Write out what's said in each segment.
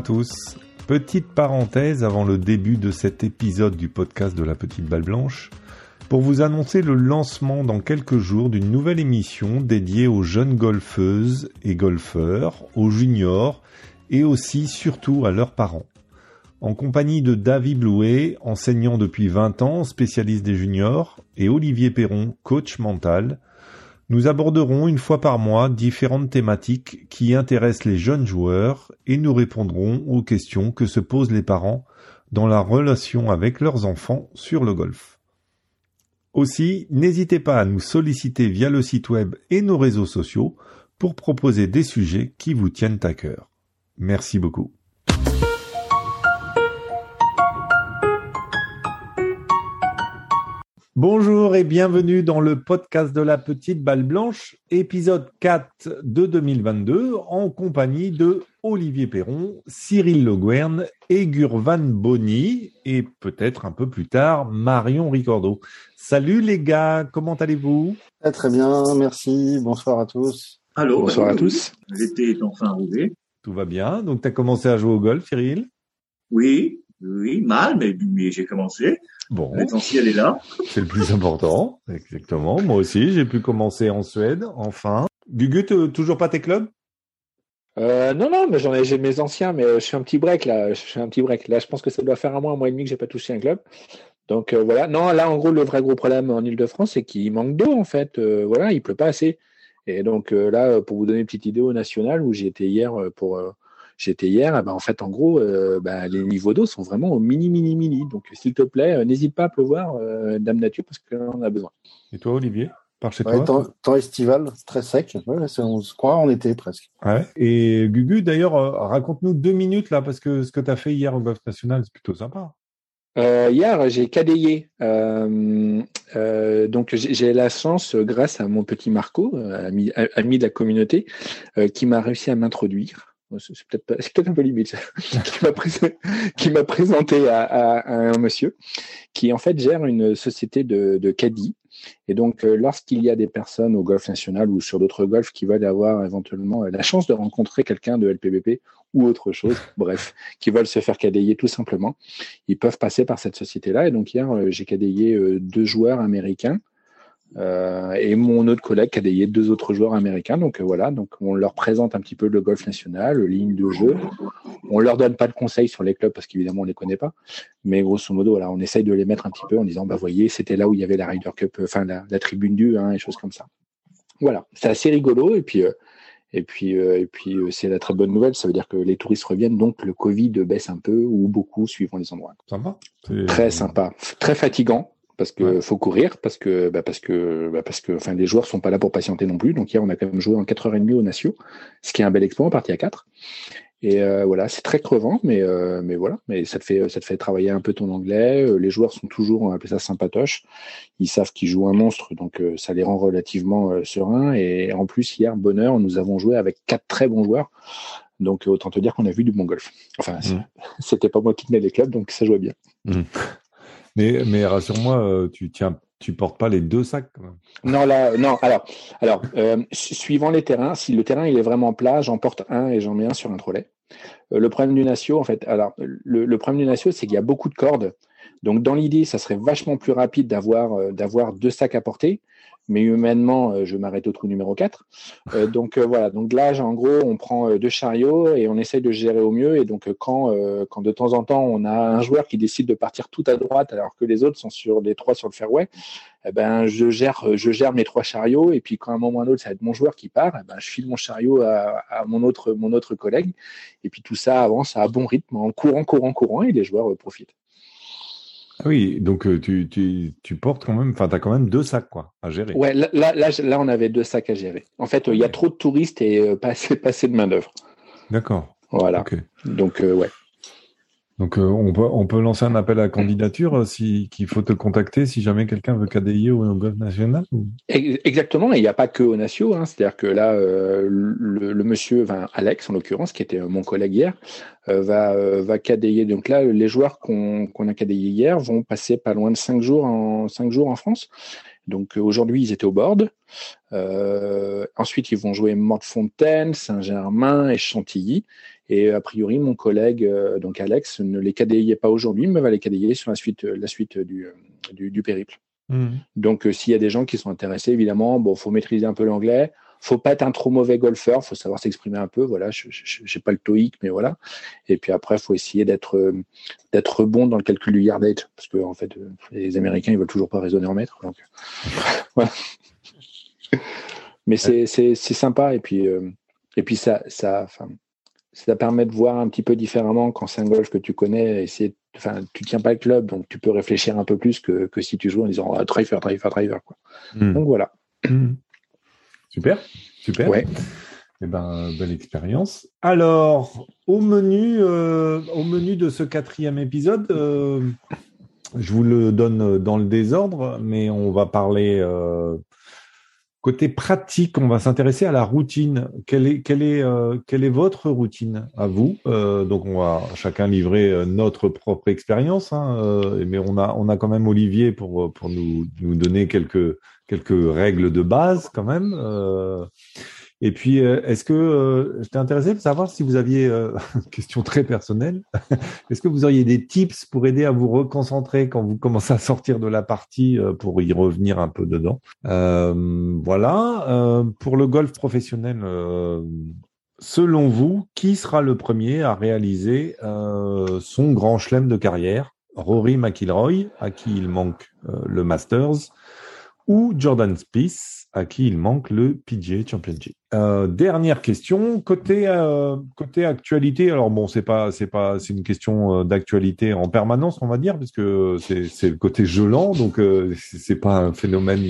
tous. Petite parenthèse avant le début de cet épisode du podcast de la petite balle blanche pour vous annoncer le lancement dans quelques jours d'une nouvelle émission dédiée aux jeunes golfeuses et golfeurs, aux juniors et aussi surtout à leurs parents. En compagnie de David Blouet, enseignant depuis 20 ans, spécialiste des juniors, et Olivier Perron, coach mental, nous aborderons une fois par mois différentes thématiques qui intéressent les jeunes joueurs et nous répondrons aux questions que se posent les parents dans la relation avec leurs enfants sur le golf. Aussi, n'hésitez pas à nous solliciter via le site web et nos réseaux sociaux pour proposer des sujets qui vous tiennent à cœur. Merci beaucoup. Bonjour et bienvenue dans le podcast de la petite balle blanche, épisode 4 de 2022, en compagnie de Olivier Perron, Cyril Le et Gurvan Bonny, et peut-être un peu plus tard, Marion Ricordo. Salut les gars, comment allez-vous? Très bien, merci, bonsoir à tous. Allô, bonsoir à tous. L'été est enfin arrivé. Tout va bien, donc tu as commencé à jouer au golf, Cyril? Oui, oui, mal, mais, mais j'ai commencé. Bon. L'essentiel est là. C'est le plus important, exactement. Moi aussi, j'ai pu commencer en Suède, enfin. Gugu, toujours pas tes clubs? Euh, non, non, mais j'en ai, j'ai mes anciens, mais je fais un petit break là. Je fais un petit break. Là, je pense que ça doit faire un mois, un mois et demi que j'ai pas touché un club. Donc euh, voilà. Non, là, en gros, le vrai gros problème en Ile-de-France, c'est qu'il manque d'eau en fait. Euh, voilà, il pleut pas assez. Et donc euh, là, pour vous donner une petite idée au national où j'ai été hier pour j'étais hier, eh ben, en fait, en gros, euh, ben, les niveaux d'eau sont vraiment au mini, mini, mini. Donc, s'il te plaît, euh, n'hésite pas à pleuvoir, euh, Dame Nature, parce qu'on a besoin. Et toi, Olivier par chez toi temps, estival, très sec. on se croit en été presque. Ouais. Et Gugu, d'ailleurs, raconte-nous deux minutes là, parce que ce que tu as fait hier au Golf National, c'est plutôt sympa. hier, j'ai cadayé. donc, j'ai la chance, grâce à mon petit Marco, ami, ami de la communauté, qui m'a réussi à m'introduire c'est peut-être un peu limite, qui m'a présenté à, un monsieur qui en fait gère une société de, de caddie. Et donc, euh, lorsqu'il y a des personnes au golf national ou sur d'autres golfs qui veulent avoir éventuellement euh, la chance de rencontrer quelqu'un de LPBP ou autre chose, bref, qui veulent se faire cadayer tout simplement, ils peuvent passer par cette société-là. Et donc, hier, euh, j'ai cadayé deux joueurs américains euh, et mon autre collègue qui a dédié deux autres joueurs américains. Donc euh, voilà, donc on leur présente un petit peu le golf national, ligne de jeu. On leur donne pas de conseils sur les clubs parce qu'évidemment on les connaît pas, mais grosso modo voilà, on essaye de les mettre un petit peu en disant bah voyez c'était là où il y avait la Ryder Cup, euh, enfin la, tribune du, hein, et choses comme ça. Voilà, c'est assez rigolo et puis. et puis, et puis c'est la très bonne nouvelle, ça veut dire que les touristes reviennent, donc le Covid baisse un peu ou beaucoup suivant les endroits. Sympa. Très sympa, très fatigant, parce que faut courir, parce que bah parce que bah parce que enfin les joueurs sont pas là pour patienter non plus. Donc hier on a quand même joué en 4h30 au Natio, ce qui est un bel exploit, en partie à 4. Et euh, voilà, c'est très crevant, mais euh, mais voilà, mais ça te fait ça te fait travailler un peu ton anglais. Euh, les joueurs sont toujours on appelle ça sympatoches. Ils savent qu'ils jouent un monstre, donc ça les rend relativement sereins. Et en plus hier bonheur, nous avons joué avec quatre très bons joueurs. Donc autant te dire qu'on a vu du bon golf. Enfin, mmh. c'était pas moi qui tenais les clubs, donc ça jouait bien. Mmh. Mais, rassure-moi, euh, tu tiens, tu portes pas les deux sacs. Non, là, non. Alors, alors, euh, suivant les terrains, si le terrain il est vraiment plat, j'en porte un et j'en mets un sur un trolley. Euh, le problème du Natio, en fait, alors le, le problème du Natio, c'est qu'il y a beaucoup de cordes. Donc, dans l'idée, ça serait vachement plus rapide d'avoir d'avoir deux sacs à porter mais humainement, euh, je m'arrête au trou numéro 4. Euh, donc euh, voilà, donc là, en gros, on prend deux chariots et on essaye de gérer au mieux. Et donc quand, quand de temps en temps, on a un joueur qui décide de partir tout à droite alors que les autres sont sur les trois sur le fairway, eh ben, je, gère, je gère mes trois chariots. Et puis quand à un moment ou un autre, ça va être mon joueur qui part, eh ben, je file mon chariot à, à, mon, autre, mon autre collègue. Et puis tout ça avance à bon rythme, en courant, courant, courant, et les joueurs profitent. Ah oui, donc euh, tu, tu, tu, portes quand même, enfin, tu as quand même deux sacs quoi, à gérer. Ouais, là, là, là, on avait deux sacs à gérer. En fait, il y a trop de touristes et euh, pas, assez, pas assez de main-d'œuvre. D'accord. Voilà. Donc, euh, ouais. Donc euh, on, peut, on peut lancer un appel à candidature euh, si qu'il faut te contacter si jamais quelqu'un veut cadayer au, golf national. Exactement, et il n'y a pas que au Natio, hein. c'est-à-dire que là euh, le, monsieur, enfin Alex en l'occurrence, qui était mon collègue hier, va va cadayer. Donc là, les joueurs qu'on a cadayé hier vont passer pas loin de cinq jours en cinq jours en France. Donc aujourd'hui, ils étaient au board. ensuite, ils vont jouer Mortefontaine, Saint-Germain et Chantilly. Et a priori, mon collègue, donc Alex, ne les cadayait pas aujourd'hui, mais va les cadayer sur la suite, la suite du, du, périple. Mmh. Donc, s'il y a des gens qui sont intéressés, évidemment, bon, faut maîtriser un peu l'anglais faut pas être un trop mauvais golfeur, faut savoir s'exprimer un peu. Voilà, je n'ai pas le TOEIC, mais voilà. Et puis après, faut essayer d'être euh, d'être bon dans le calcul du yardage, parce que en fait, euh, les Américains ils veulent toujours pas raisonner en mètres. Donc, voilà. Mais c'est sympa et puis euh, et puis ça ça ça permet de voir un petit peu différemment quand c'est un golf que tu connais. Et enfin, tu tiens pas le club, donc tu peux réfléchir un peu plus que, que si tu joues en disant ah, driver, driver, driver. Quoi. Hmm. Donc voilà. Hmm. Super, super. Ouais. Eh ben, belle expérience. Alors, au menu, euh, au menu de ce quatrième épisode, euh, je vous le donne dans le désordre, mais on va parler euh, côté pratique. On va s'intéresser à la routine. Quelle est, quelle est, quelle est votre routine à vous? Donc, on va chacun livrer notre propre expérience, hein, mais on a, on a quand même Olivier pour, pour nous, nous donner quelques quelques règles de base quand même. Euh, et puis, euh, est-ce que euh, j'étais intéressé de savoir si vous aviez une question très personnelle. est-ce que vous auriez des tips pour aider à vous reconcentrer quand vous commencez à sortir de la partie pour y revenir un peu dedans? Voilà. pour le golf professionnel, selon vous, qui sera le premier à réaliser son grand chelem de carrière? Rory McIlroy, à qui il manque le Masters, ou Jordan Spieth, à qui il manque le PGA Championship. Euh, dernière question côté euh, côté actualité. Alors bon, c'est pas c'est pas c'est une question euh, d'actualité en permanence, on va dire, parce que c'est c'est le côté gelant, donc euh, c'est pas un phénomène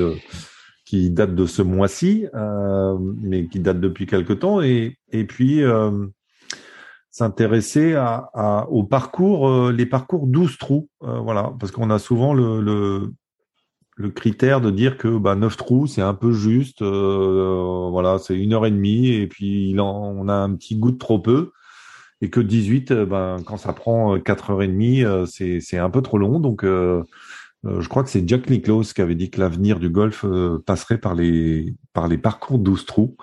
qui date de ce mois-ci, mais qui date depuis quelque temps. Et et puis s'intéresser à, à, au parcours, les parcours 12 trous, voilà, parce qu'on a souvent le, le le critère de dire que bah, 9 trous, c'est un peu juste. Euh, voilà, c'est une heure et demie et puis il en, on a un petit goût de trop peu. Et que 18, euh, ben, quand ça prend 4 heures et demie, euh, c'est, c'est un peu trop long. Donc, euh, je crois que c'est Jack Nicklaus qui avait dit que l'avenir du golf passerait par les, par les parcours 12 trous.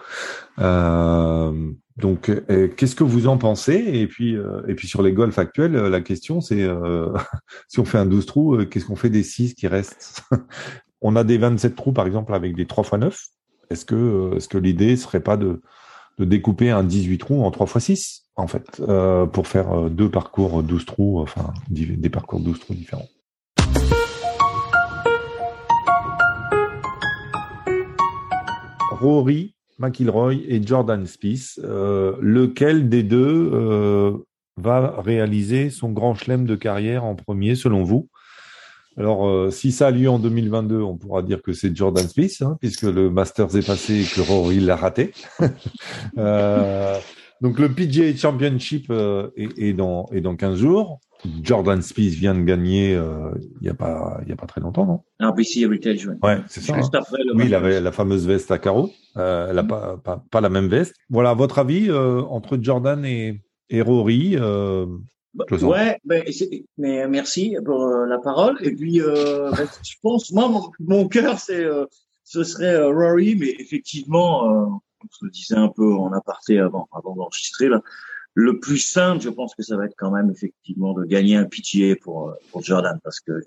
Donc, euh, qu'est-ce que vous en pensez? Et puis, euh, et puis sur les golfs actuels, euh, la question c'est si on fait un 12 trous, qu'est-ce qu'on fait des 6 qui restent? On a des 27 trous par exemple avec des 3 x 9. Est-ce que, est-ce que l'idée serait pas de, de découper un 18 trous en 3 x 6 en fait pour faire deux parcours 12 trous, enfin des parcours 12 trous différents? Rory McIlroy et Jordan Spieth. Euh, lequel des deux euh, va réaliser son grand chelem de carrière en premier, selon vous? Alors, euh, si ça a lieu en 2022, on pourra dire que c'est Jordan Spieth, hein, puisque le Masters est passé et que Rory l'a raté. donc, le PGA Championship est, est, dans, est dans 15 jours. Jordan Spieth vient de gagner euh, il n'y a pas il y a pas très longtemps, non? Ah, BC Heritage, ouais. Ouais, c'est ça. Hein. oui, il avait la fameuse veste à carreaux. Euh, elle n'a pas, pas, pas la même veste. Voilà, votre avis euh, entre Jordan et, et Rory euh, bah, Ouais, mais merci pour euh, la parole. Et puis, euh, ben, je pense, moi, mon, mon cœur, c'est ce serait Rory, mais effectivement, on se le disait un peu en aparté avant, avant d'enregistrer là le plus simple, je pense que ça va être quand même effectivement de gagner un pitié pour, pour Jordan parce que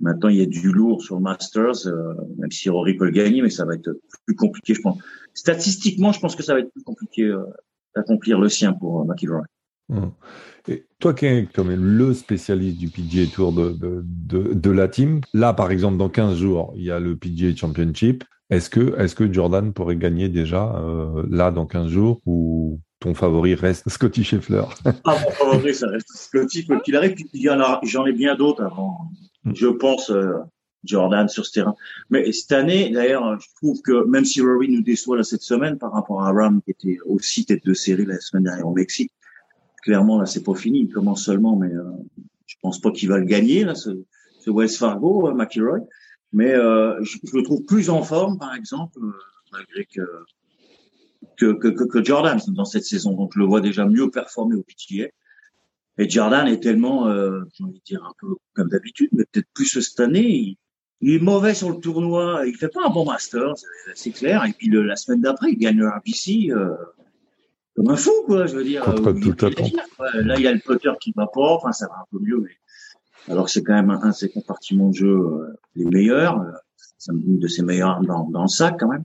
maintenant il y a du lourd sur le Masters, euh, même si Rory peut le gagner, mais ça va être plus compliqué, je pense. Statistiquement, je pense que ça va être plus compliqué euh, d'accomplir le sien pour euh, McIlroy. Hum. Et toi qui es quand même le spécialiste du PGA Tour de, de, de, de, la team, là par exemple dans 15 jours, il y a le PGA Championship. Est-ce que, est-ce que Jordan pourrait gagner déjà euh, là dans 15 jours ou ton favori reste Scotty Scheffler? Ah, mon favori, ça reste Scotty, quoi qu'il arrive. j'en ai bien d'autres avant. Mm. Je pense euh, Jordan sur ce terrain. Mais cette année, d'ailleurs, je trouve que même si Rory nous déçoit là cette semaine par rapport à Ram qui était aussi tête de série la semaine dernière au Mexique, clairement là c'est pas fini. Il commence seulement, mais euh, je pense pas qu'il va le gagner là, ce, ce Wells Fargo, euh, McIlroy. Mais euh, je, je, le trouve plus en forme, par exemple, malgré que que, que, que, Jordan dans cette saison. Donc je le vois déjà mieux performer au PTA. Et Jordan est tellement, euh, j'ai envie de dire un peu comme d'habitude, mais peut-être plus cette année. il est mauvais sur le tournoi, il fait pas un bon master, c'est clair. Et puis la semaine d'après, il gagne le RBC euh, comme un fou, quoi. Je veux dire. Contre euh, tout il- Là, il y a le putter qui va pas, enfin ça va un peu mieux, mais alors que c'est quand même un, un de ses compartiments de jeu euh, les meilleurs, euh, c'est une de ses meilleures dans, dans le sac quand même.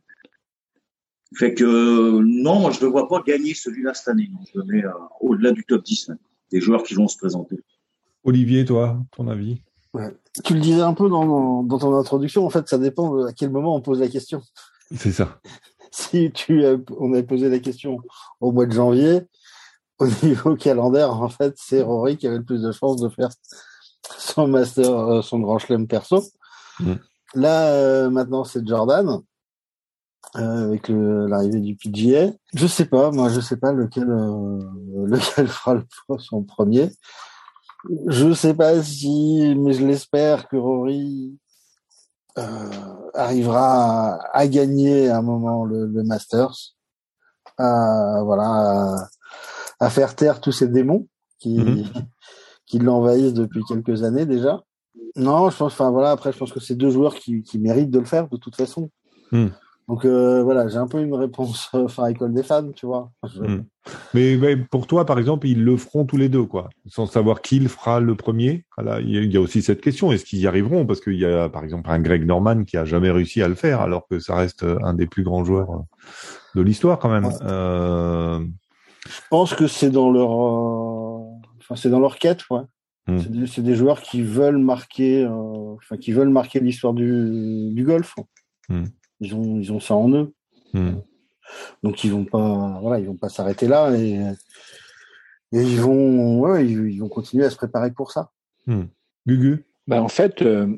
Fait que euh, non, moi je ne vois pas gagner celui-là cette année. Non, je le mets euh, au-delà du top 10 même, des joueurs qui vont se présenter. Olivier, toi, ton avis? Tu le disais un peu dans, dans, dans ton introduction, en fait, ça dépend de à quel moment on pose la question. C'est ça. Si tu on avait posé la question au mois de janvier, au niveau calendaire, en fait, c'est Rory qui avait le plus de chances de faire son master, euh, son grand chelem perso. Mm. Là, euh, maintenant, c'est Jordan. euh, avec l'arrivée du PGA. Je sais pas, moi, je sais pas lequel, euh, lequel fera le son premier. Je sais pas si, mais je l'espère que Rory arrivera à, à gagner à un moment le, le Masters, à voilà, à, à faire taire tous ces démons qui Mhm. qui l'envahissent depuis quelques années déjà. Non, je pense, enfin voilà, après je pense que c'est deux joueurs qui, qui méritent de le faire de toute façon. Mhm. Donc euh, voilà, j'ai un peu une réponse euh, enfin école des fans, tu vois. Mhm. Mais, mais pour toi, par exemple, ils le feront tous les deux, quoi, sans savoir qui le fera le premier. Voilà, il y a- aussi cette question est-ce qu'ils y arriveront? Parce qu'il y a, par exemple, un Greg Norman qui a jamais réussi à le faire, alors que ça reste un des plus grands joueurs euh, de l'histoire, quand même. Ouais. Euh, Je pense que c'est dans leur, euh, enfin c'est dans leur quête, ouais. Mm. C'est des, c'est des joueurs qui veulent marquer, euh, enfin qui veulent marquer l'histoire du, du golf. Mm. Ils ont, ils ont ça en eux, hmm. donc ils vont pas, voilà, ils vont pas s'arrêter là et, et ils vont, ouais, ils, ils vont continuer à se préparer pour ça. Gugu Bah, en fait, euh,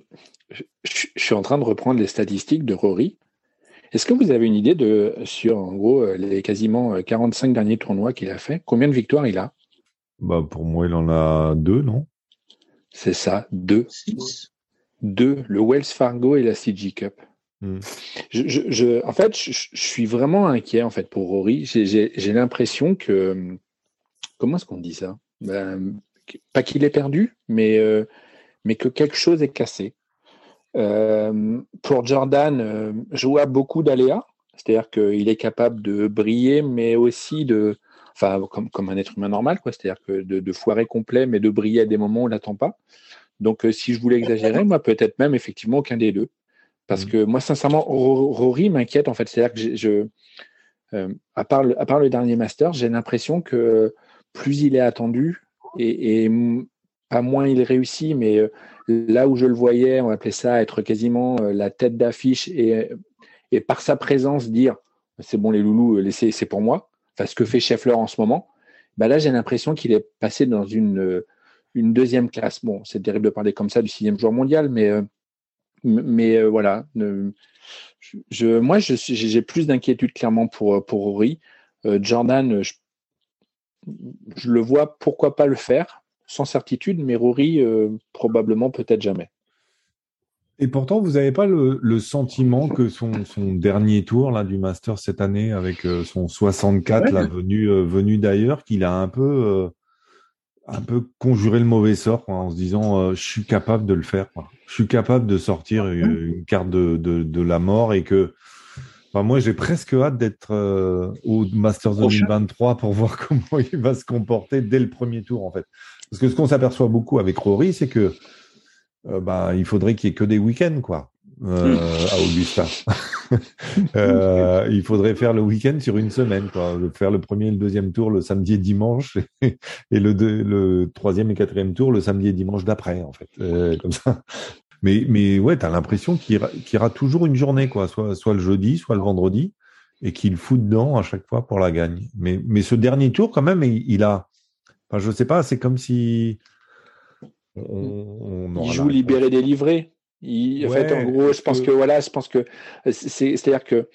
je, je suis en train de reprendre les statistiques de Rory. Est-ce que vous avez une idée de sur en gros euh, les quasiment euh, 45 derniers tournois qu'il a fait Combien de victoires il a? Bah, Pour moi, il en a deux, non? C'est ça, deux. Six. Deux, le Wells Fargo et la CG Cup. Hmm. En fait, je, suis vraiment inquiet en fait pour Rory. J'ai- l'impression que comment est-ce qu'on dit ça? Ben, Pas qu'il est perdu, mais euh, mais que quelque chose est cassé. Euh, pour Jordan, euh, je vois beaucoup d'aléas, c'est-à-dire qu'il est capable de briller, mais aussi de, enfin, comme, comme un être humain normal, quoi, c'est-à-dire que de, de foirer complet, mais de briller à des moments où on l'attend pas. Donc, euh, si je voulais exagérer, moi, peut-être même effectivement aucun des deux, parce Mhm. que moi, sincèrement, Ro- Rory m'inquiète en fait, c'est-à-dire que je, euh, à part le, à part le dernier master, j'ai l'impression que plus il est attendu et, pas moins il réussit, mais euh, là où je le voyais, on appelait ça être quasiment euh, la tête d'affiche et, et par sa présence dire c'est bon les loulous, laissez, c'est pour moi. Enfin, ce que fait Scheffler en ce moment, bah là j'ai l'impression qu'il est passé dans une, une deuxième classe. Bon, c'est terrible de parler comme ça du sixième joueur mondial, mais, mais euh, voilà. ne- je, je- moi, je j'ai plus d'inquiétude clairement pour, pour Rory. Euh, Jordan, je, le vois pourquoi pas le faire, sans certitude, mais Rory, euh, probablement, peut-être jamais. Et pourtant, vous n'avez pas le, le sentiment que son, son dernier tour là du Master cette année, avec euh, son 64 Ouais. là, venu, euh, venu d'ailleurs, qu'il a un peu, euh, un peu conjuré le mauvais sort quoi, en se disant euh, je suis capable de le faire. quoi. Je suis capable de sortir une, une carte de, de, de la mort et que enfin, moi j'ai presque hâte d'être euh, au Masters Prochain. 2023 pour voir comment il va se comporter dès le premier tour en fait. Parce que ce qu'on s'aperçoit beaucoup avec Rory, c'est que euh, bah, il faudrait qu'il y ait que des week-ends, quoi, euh, à Augusta. Euh, il faudrait faire le week-end sur une semaine, quoi. Faire le premier et le deuxième tour le samedi et dimanche, et, le, deux- le troisième et quatrième tour le samedi et dimanche d'après, en fait. Euh, comme ça. Mais, mais ouais, t'as l'impression qu'il y aura toujours une journée, quoi. Soit, soit le jeudi, soit le vendredi, et qu'il fout dedans à chaque fois pour la gagne. Mais, mais ce dernier tour, quand même, il, il a, enfin, je sais pas, c'est comme si, on, il joue libéré délivré. Il, en fait, en gros, je pense que- que voilà, je pense que c'est, c'est-à-dire que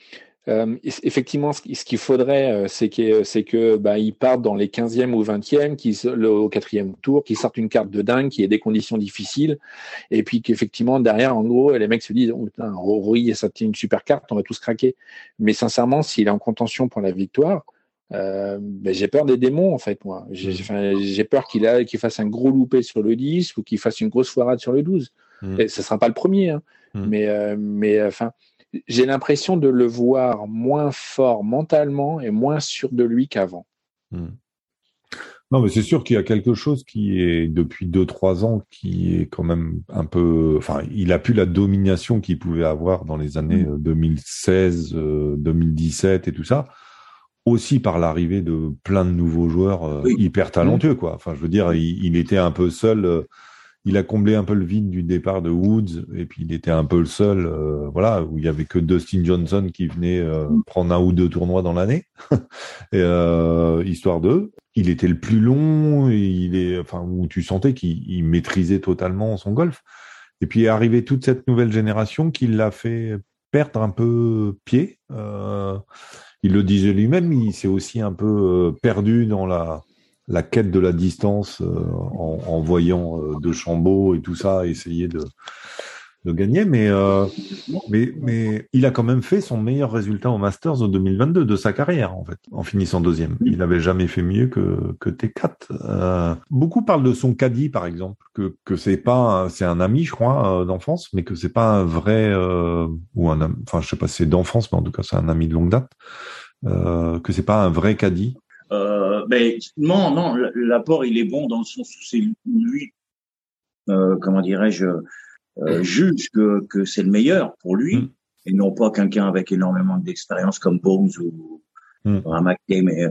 euh, effectivement, ce, qui- qu'il faudrait, euh, c'est que, c'est que bah, ils partent dans les 15e ou 20e, qu'ils se- le, au quatrième tour, qu'ils sortent une carte de dingue, qui ait des conditions difficiles, et puis qu'effectivement derrière, en gros, les mecs se disent, oh, putain, Rory, ça tient une super carte, on va tous craquer. Mais sincèrement, s'il est en contention pour la victoire, euh, ben, j'ai peur des démons en fait moi. J'ai, j'ai peur qu'il a, qu'il fasse un gros loupé sur le 10 ou qu'il fasse une grosse foirade sur le 12. Mm. Et ce sera pas le premier, hein. Hmm. Mais, mais enfin, j'ai l'impression de le voir moins fort mentalement et moins sûr de lui qu'avant. Hmm. Non, mais c'est sûr qu'il y a quelque chose qui est depuis deux trois ans qui est quand même un peu. Enfin, il a plus la domination qu'il pouvait avoir dans les années 2016, mm. 2017 euh, et tout ça. Aussi par l'arrivée de plein de nouveaux joueurs euh, hyper talentueux, quoi. Enfin, je veux dire, il, il était un peu seul. Euh, il a comblé un peu le vide du départ de Woods et puis il était un peu le seul, euh, voilà, où il y avait que Dustin Johnson qui venait euh, prendre un ou deux tournois dans l'année, euh, histoire d'eux. Il était le plus long, il est, enfin, où tu sentais qu'il maîtrisait totalement son golf. Et puis est arrivé toute cette nouvelle génération qui l'a fait perdre un peu pied. il le disait lui-même, il s'est aussi un peu perdu dans la la quête de la distance euh, en, voyant euh, De Chambaud et tout ça, essayer de, de gagner. Mais, euh, mais, mais il a quand même fait son meilleur résultat au Masters en 2022 de sa carrière, en fait, en finissant deuxième. Il n'avait jamais fait mieux que, que T4. beaucoup parlent de son caddie, par exemple, que, que c'est pas, c'est un ami, je crois, d'enfance, mais que c'est pas un vrai, ou un, enfin, je sais pas si c'est d'enfance, mais en tout cas, c'est un ami de longue date. Euh, que c'est pas un vrai caddie euh, ben, non, non, l'apport il est bon dans le sens où c'est lui, euh, comment dirais-je, euh, juge que, que c'est le meilleur pour lui mm. et non pas quelqu'un avec énormément d'expérience comme Bones ou, mm. un McKay, mais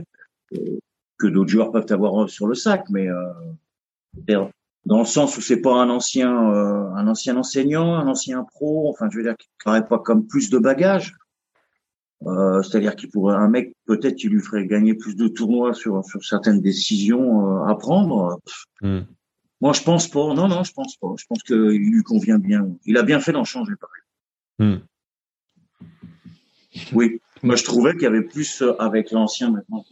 euh, que d'autres joueurs peuvent avoir sur le sac, mais euh, dans le sens où c'est pas un ancien, un ancien enseignant, un ancien pro, enfin je veux dire qu'il n'aurait pas comme plus de bagages. Euh, c'est-à-dire qu'il pourrait un mec peut-être qui lui ferait gagner plus de tournois sur sur certaines décisions euh, à prendre. Hmm. Moi, je pense pas. Non, non, je pense pas. Je pense qu'il lui convient bien. Il a bien fait d'en changer, pareil. Hmm. Oui. Moi, je trouvais qu'il y avait plus euh, avec l'ancien maintenant.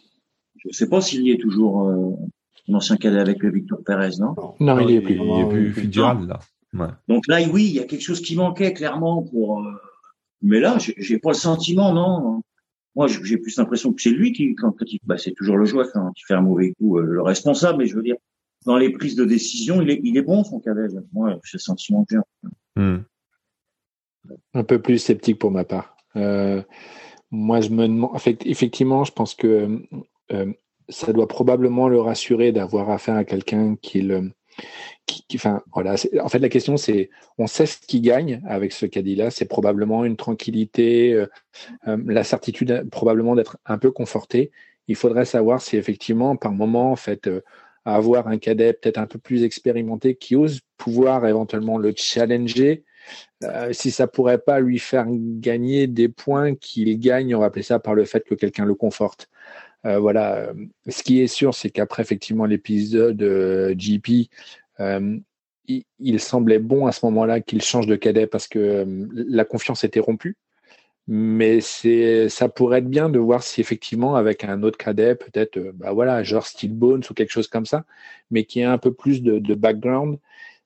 Je sais pas s'il y est toujours l'ancien cadet avec le Victor Pérez, non? Non, il est plus. Il est plus Fitzgerald là. Ouais. Donc là, oui, il y a quelque chose qui manquait clairement pour mais là, j'ai pas le sentiment, non. Moi, j'ai plus l'impression que c'est lui qui, quand, il, bah, c'est toujours le joueur quand il fait un mauvais coup, euh, le responsable. Mais je veux dire, dans les prises de décision, il est, il est bon son cadet. Moi, j'ai le sentiment que hmm. Un peu plus sceptique pour ma part. Euh, moi, je me demande. effectivement, je pense que euh, ça doit probablement le rassurer d'avoir affaire à quelqu'un qui le en fait, la question, c'est on sait ce qui gagne avec ce caddie-là. C'est probablement une tranquillité, euh, euh, la certitude probablement d'être un peu conforté. Il faudrait savoir si effectivement, par moment, en euh, avoir un cadet peut-être un peu plus expérimenté qui ose pouvoir éventuellement le challenger, si ça pourrait pas lui faire gagner des points qu'il gagne, on va appeler ça par le fait que quelqu'un le conforte. Voilà. Ce qui est sûr, c'est qu'après effectivement l'épisode GP, euh, il, semblait bon à ce moment-là qu'il change de cadet parce que euh, la confiance était rompue. Mais c'est, ça pourrait être bien de voir si effectivement avec un autre cadet, peut-être, euh, bah voilà, genre Steel Bones ou quelque chose comme ça, mais qui a un peu plus de, de background,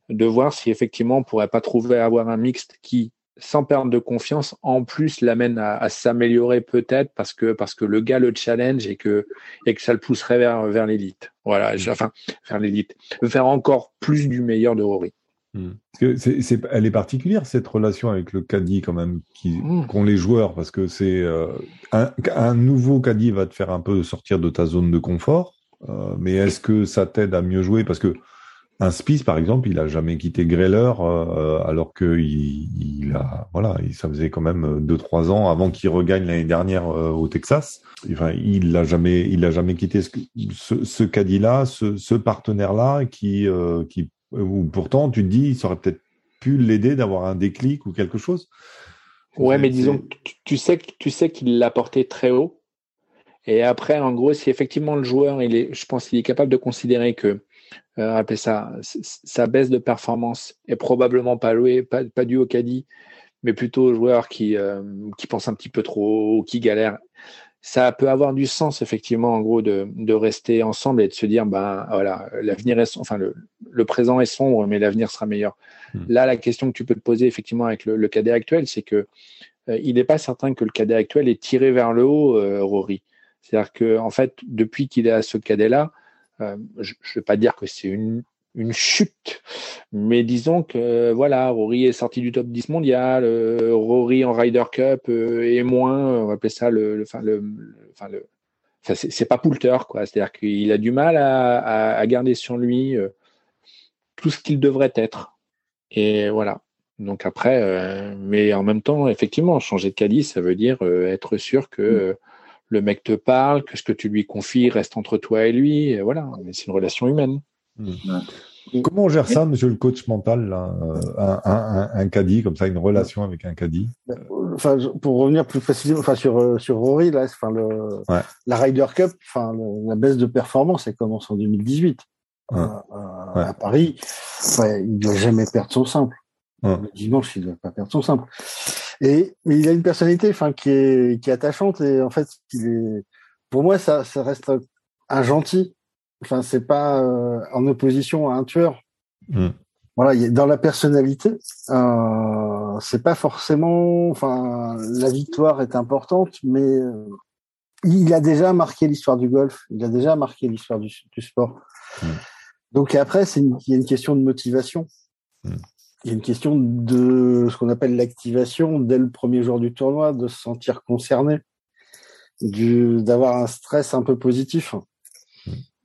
de voir si effectivement on pourrait pas trouver avoir un mixte qui sans perdre de confiance, en plus l'amène à, s'améliorer peut-être parce que parce que le gars le challenge et que et que ça le pousserait vers vers l'élite. Voilà, mm. enfin vers l'élite, faire encore plus du meilleur de Rory. Mm. c'est, elle est particulière cette relation avec le caddie quand même qui mm. qu'ont les joueurs parce que c'est euh, un, nouveau caddie va te faire un peu sortir de ta zone de confort, euh, mais est-ce que ça t'aide à mieux jouer? Parce que un Spice, par exemple, il a jamais quitté Greller, euh, alors que il, a, voilà, ça faisait quand même euh, deux trois ans avant qu'il regagne l'année dernière euh, au Texas. Enfin, il l'a jamais, il a jamais quitté ce, ce, caddie-là, ce, ce partenaire-là, qui, qui, ou pourtant, tu te dis, ça aurait peut-être pu l'aider d'avoir un déclic ou quelque chose. Ouais, mais disons, tu, tu sais, tu sais qu'il l'a porté très haut. Et après, en gros, si effectivement le joueur, il est, je pense qu'il est capable de considérer que euh, ça, sa baisse de performance est probablement pas louée, pas, pas due au caddie, mais plutôt aux joueurs qui, euh, qui pensent un petit peu trop ou qui galèrent. Ça peut avoir du sens, effectivement, en gros, de, de rester ensemble et de se dire, ben voilà, l'avenir est, enfin, le, le, présent est sombre, mais l'avenir sera meilleur. Hmm. Là, la question que tu peux te poser, effectivement, avec le, le cadet actuel, c'est que euh, il n'est pas certain que le cadet actuel est tiré vers le haut, euh, Rory. C'est-à-dire que, en fait, depuis qu'il est à ce cadet-là, je ne vais pas dire que c'est une une chute. Mais disons que voilà, Rory est sorti du top 10 mondial, Rory en Ryder Cup est moins, on va appeler ça le, enfin le, enfin le, c'est pas Poulter quoi. C'est-à-dire qu'il a du mal à, à, garder sur lui tout ce qu'il devrait être. Et voilà. Donc après, euh, mais en même temps, effectivement, changer de caddie, ça veut dire euh, être sûr que mm. euh, le mec te parle, que ce que tu lui confies reste entre toi et lui. Et voilà, mais c'est une relation humaine. Mm. Comment on gère ça, monsieur le coach mental, là, un, un, un, caddie, comme ça, une relation avec un caddie Enfin, pour revenir plus précisément, enfin sur sur Rory, là, enfin le la Ryder Cup, enfin la baisse de performance, elle commence en 2018 à Paris. il ne doit jamais perdre son simple. Le dimanche, il ne doit pas perdre son simple. Et mais il a une personnalité, enfin, qui est qui est attachante et en fait, il est, pour moi, ça ça reste un gentil. Enfin, c'est pas euh, en opposition à un tueur. Mm. Voilà, il dans la personnalité, euh, c'est pas forcément. Enfin, la victoire est importante, mais euh, il a déjà marqué l'histoire du golf. Il a déjà marqué l'histoire du, du sport. Mm. Donc après, c'est il y a une question de motivation. Mm il y a une question de ce qu'on appelle l'activation dès le premier jour du tournoi, de se sentir concerné, d'avoir un stress un peu positif.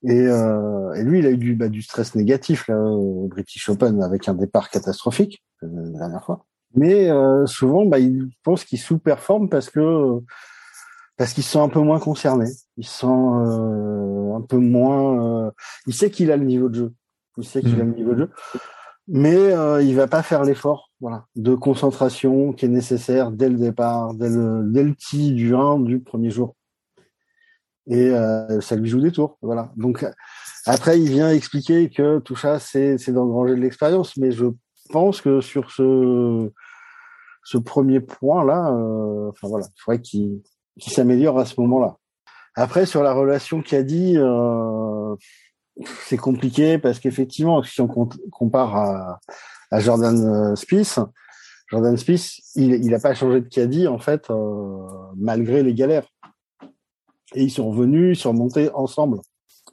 Et, euh, et, lui, il a eu du, bah, du stress négatif là, au British Open avec un départ catastrophique euh, la dernière fois. Mais euh, souvent, bah, il pense qu'il sous-performe parce que parce qu'il se sent un peu moins concerné. Il se sent euh, un peu moins. Euh, il sait qu'il a le niveau de jeu. Il sait qu'il a le niveau de jeu mais euh, il va pas faire l'effort voilà, de concentration qui est nécessaire dès le départ, dès le, dès le petit du 1 du premier jour. Et euh, ça lui joue des tours. Voilà. Donc après, il vient expliquer que tout ça, c'est, d'engranger de l'expérience, mais je pense que sur ce, ce premier point-là, euh, enfin voilà, il faudrait qu'il, qu'il s'améliore à ce moment-là. Après, sur la relation qu'il a dit, euh, c'est compliqué parce qu'effectivement, si on compare à, à Jordan euh, Spieth, Jordan Spieth, il n'a pas changé de caddie en fait, euh, malgré les galères. Et ils sont revenus, ils sont remontés ensemble.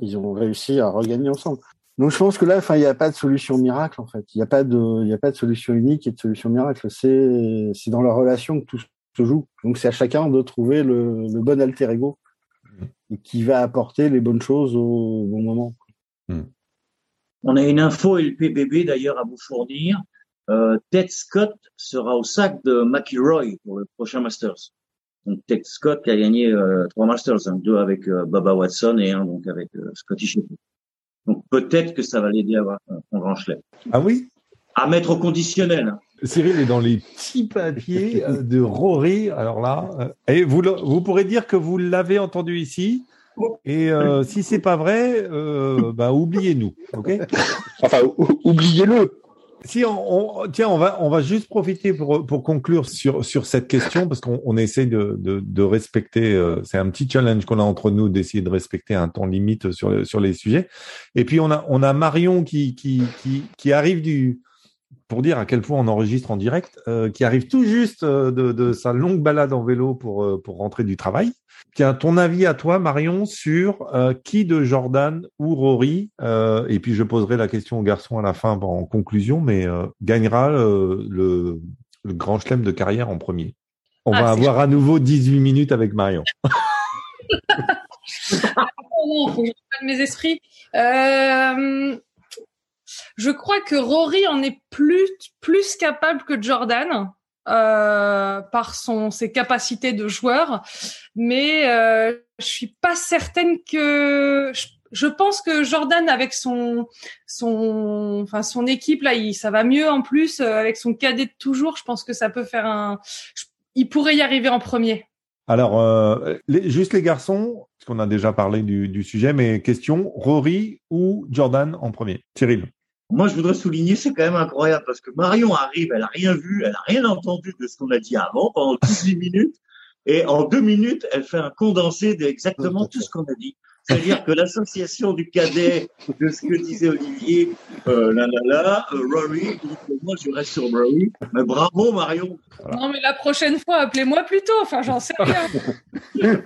Ils ont réussi à regagner ensemble. Donc je pense que là, enfin, il n'y a pas de solution miracle en fait. Il n'y a pas de, il y a pas de solution unique et de solution miracle. C'est, c'est dans la relation que tout se joue. Donc c'est à chacun de trouver le, le bon alter ego et qui va apporter les bonnes choses au bon moment. Hmm. On a une info et le PBB d'ailleurs à vous fournir. Euh, Ted Scott sera au sac de McIlroy pour le prochain Masters. Donc Ted Scott qui a gagné euh, trois Masters, hein, deux avec euh, Baba Watson et un donc avec Scotty Scheffler. Donc peut-être que ça va l'aider à avoir un grand chelem. Ah oui? À mettre au conditionnel. Hein. Cyril est dans les petits papiers de Rory. Alors là, et vous, vous pourrez dire que vous l'avez entendu ici. Et euh, si c'est pas vrai, euh, bah oubliez-nous, ok Enfin, oubliez-le. Si on, tiens, on va on va juste profiter pour pour conclure sur sur cette question parce qu'on on essaie de de, de respecter. Euh, c'est un petit challenge qu'on a entre nous d'essayer de respecter un temps limite sur sur les sujets. Et puis on a on a Marion qui qui qui qui arrive du pour dire à quel point on enregistre en direct, euh, qui arrive tout juste euh, de, de, sa longue balade en vélo pour, euh, pour rentrer du travail. Tiens, ton avis à toi, Marion, sur qui de Jordan ou Rory, et puis je poserai la question aux garçons à la fin en conclusion, mais gagnera le, le, grand chelem de carrière en premier? On ah, va avoir à nouveau 18 minutes avec Marion. oh non, faut que je mes esprits. Euh, je crois que Rory en est plus plus capable que Jordan euh, par son ses capacités de joueur, mais euh, je suis pas certaine que je, pense que Jordan avec son son enfin son équipe là, il, ça va mieux en plus euh, avec son cadet de toujours. Je pense que ça peut faire un. il pourrait y arriver en premier. Alors, euh, juste les garçons, parce qu'on a déjà parlé du, du, sujet, mais question, Rory ou Jordan en premier? Cyril moi, je voudrais souligner, c'est quand même incroyable parce que Marion arrive, elle a rien vu, elle a rien entendu de ce qu'on a dit avant pendant 18 minutes. Et en deux minutes, elle fait un condensé d'exactement tout ce qu'on a dit. C'est-à-dire que l'association du cadet de ce que disait Olivier, euh, là, là, là, euh, Rory, moi je reste sur Rory. Mais bravo Marion. Non mais la prochaine fois, appelez-moi plutôt. Enfin, j'en sais rien.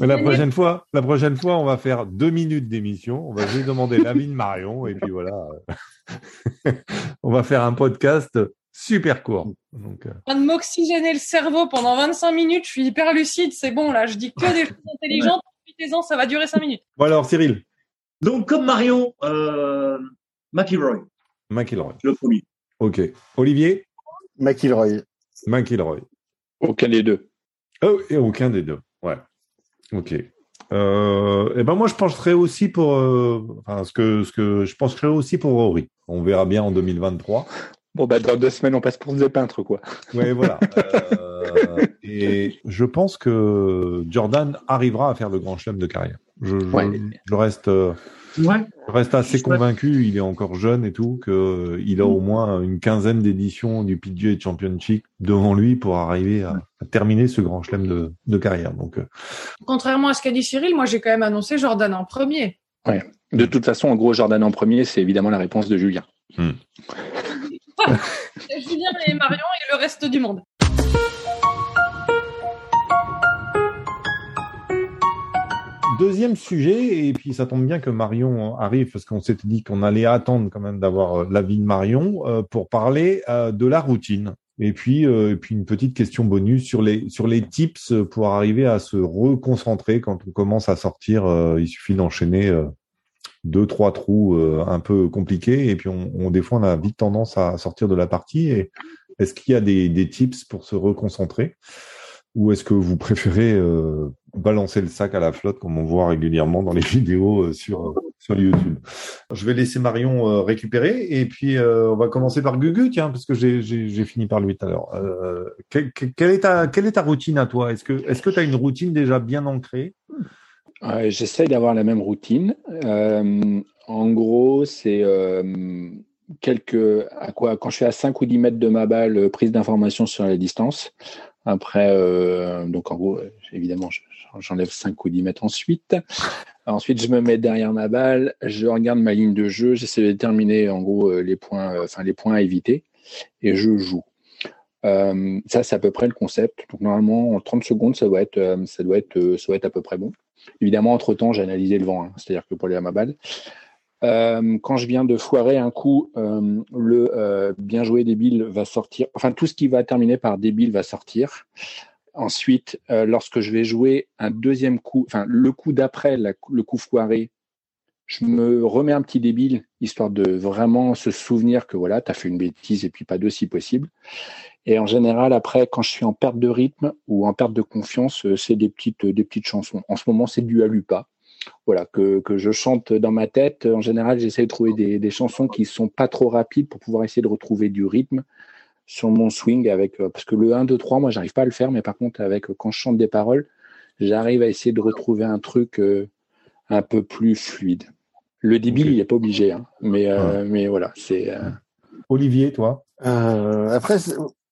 Mais la prochaine fois, la prochaine fois, on va faire deux minutes d'émission. On va lui demander l'avis de Marion et puis voilà. on va faire un podcast super court. Donc, euh... train de m'oxygéner le cerveau pendant 25 minutes. Je suis hyper lucide. C'est bon là. Je dis que des choses intelligentes. Ça va durer 5 minutes. Bon alors, Cyril. Donc comme Marion, euh, McIlroy. McIlroy. Le premier. Ok. Olivier? McIlroy. McIlroy. Aucun des deux. Oh, et aucun des deux. Ouais. Ok. Euh, et ben moi je pencherais aussi pour, euh, enfin ce que ce que je pencherais aussi pour Rory. On verra bien en 2023. Bon bah dans deux semaines on passe pour des peintres quoi. Ouais voilà. euh, et je pense que Jordan arrivera à faire le grand chelem de carrière. Je, Ouais. je reste. euh, Ouais. Je reste assez convaincu, il est encore jeune et tout, que euh, il a au moins une quinzaine d'éditions du PGA Championship devant lui pour arriver à, à terminer ce grand chelem de, de carrière. Donc, Contrairement à ce qu'a dit Cyril, moi j'ai quand même annoncé Jordan en premier. De toute façon, en gros, Jordan en premier, c'est évidemment la réponse de Julien. Julien et Marion et le reste du monde. deuxième sujet, et puis ça tombe bien que Marion arrive parce qu'on s'était dit qu'on allait attendre quand même d'avoir euh, l'avis de Marion euh, pour parler euh, de la routine. Et puis, et puis une petite question bonus sur les sur les tips pour arriver à se reconcentrer quand on commence à sortir. il suffit d'enchaîner deux trois trous euh, un peu compliqués et puis on, on des fois on a vite tendance à sortir de la partie. Et est-ce qu'il y a des, des tips pour se reconcentrer? Ou est-ce que vous préférez euh, balancer le sac à la flotte comme on voit régulièrement dans les vidéos euh, sur sur YouTube? Je vais laisser Marion euh, récupérer et puis euh, on va commencer par Gugu tiens parce que j'ai fini par lui tout à l'heure. Quelle, est ta quelle est ta routine à toi? Est-ce que est-ce que tu as une routine déjà bien ancrée? J'essaye d'avoir la même routine. Euh, en gros, c'est euh, quelques à quoi quand je suis à 5 ou 10 mètres de ma balle, euh, prise d'information sur la distance. Après, donc en gros, évidemment, je- j'enlève 5 ou 10 mètres ensuite. Ensuite, je me mets derrière ma balle, je regarde ma ligne de jeu, j'essaie de déterminer en gros les points, enfin les points à éviter, et je joue. Ça, c'est à peu près le concept. Donc normalement, en 30 secondes, ça doit être, ça doit être, ça doit être à peu près bon. Évidemment, entre temps, j'ai analysé le vent, hein, c'est-à-dire que pour aller à ma balle. Euh, quand je viens de foirer un coup, euh, le euh, bien joué débile va sortir. Enfin, tout ce qui va terminer par débile va sortir. Ensuite, lorsque je vais jouer un deuxième coup, enfin le coup d'après, le coup foiré, je me remets un petit débile, histoire de vraiment se souvenir que voilà, tu as fait une bêtise et puis pas deux si possible. Et en général, après, quand je suis en perte de rythme ou en perte de confiance, euh, c'est des petites, des petites chansons. En ce moment, c'est du Alupa. Voilà, que, que je chante dans ma tête. En général, j'essaie de trouver des, des chansons qui sont pas trop rapides pour pouvoir essayer de retrouver du rythme sur mon swing avec, euh, parce que le 1, 2, 3, moi, j'arrive pas à le faire, mais par contre, avec, euh, quand je chante des paroles, j'arrive à essayer de retrouver un truc euh, un peu plus fluide. Le débile, il est pas obligé, hein, mais, euh, mais voilà, c'est, euh, Olivier, toi? Euh, après,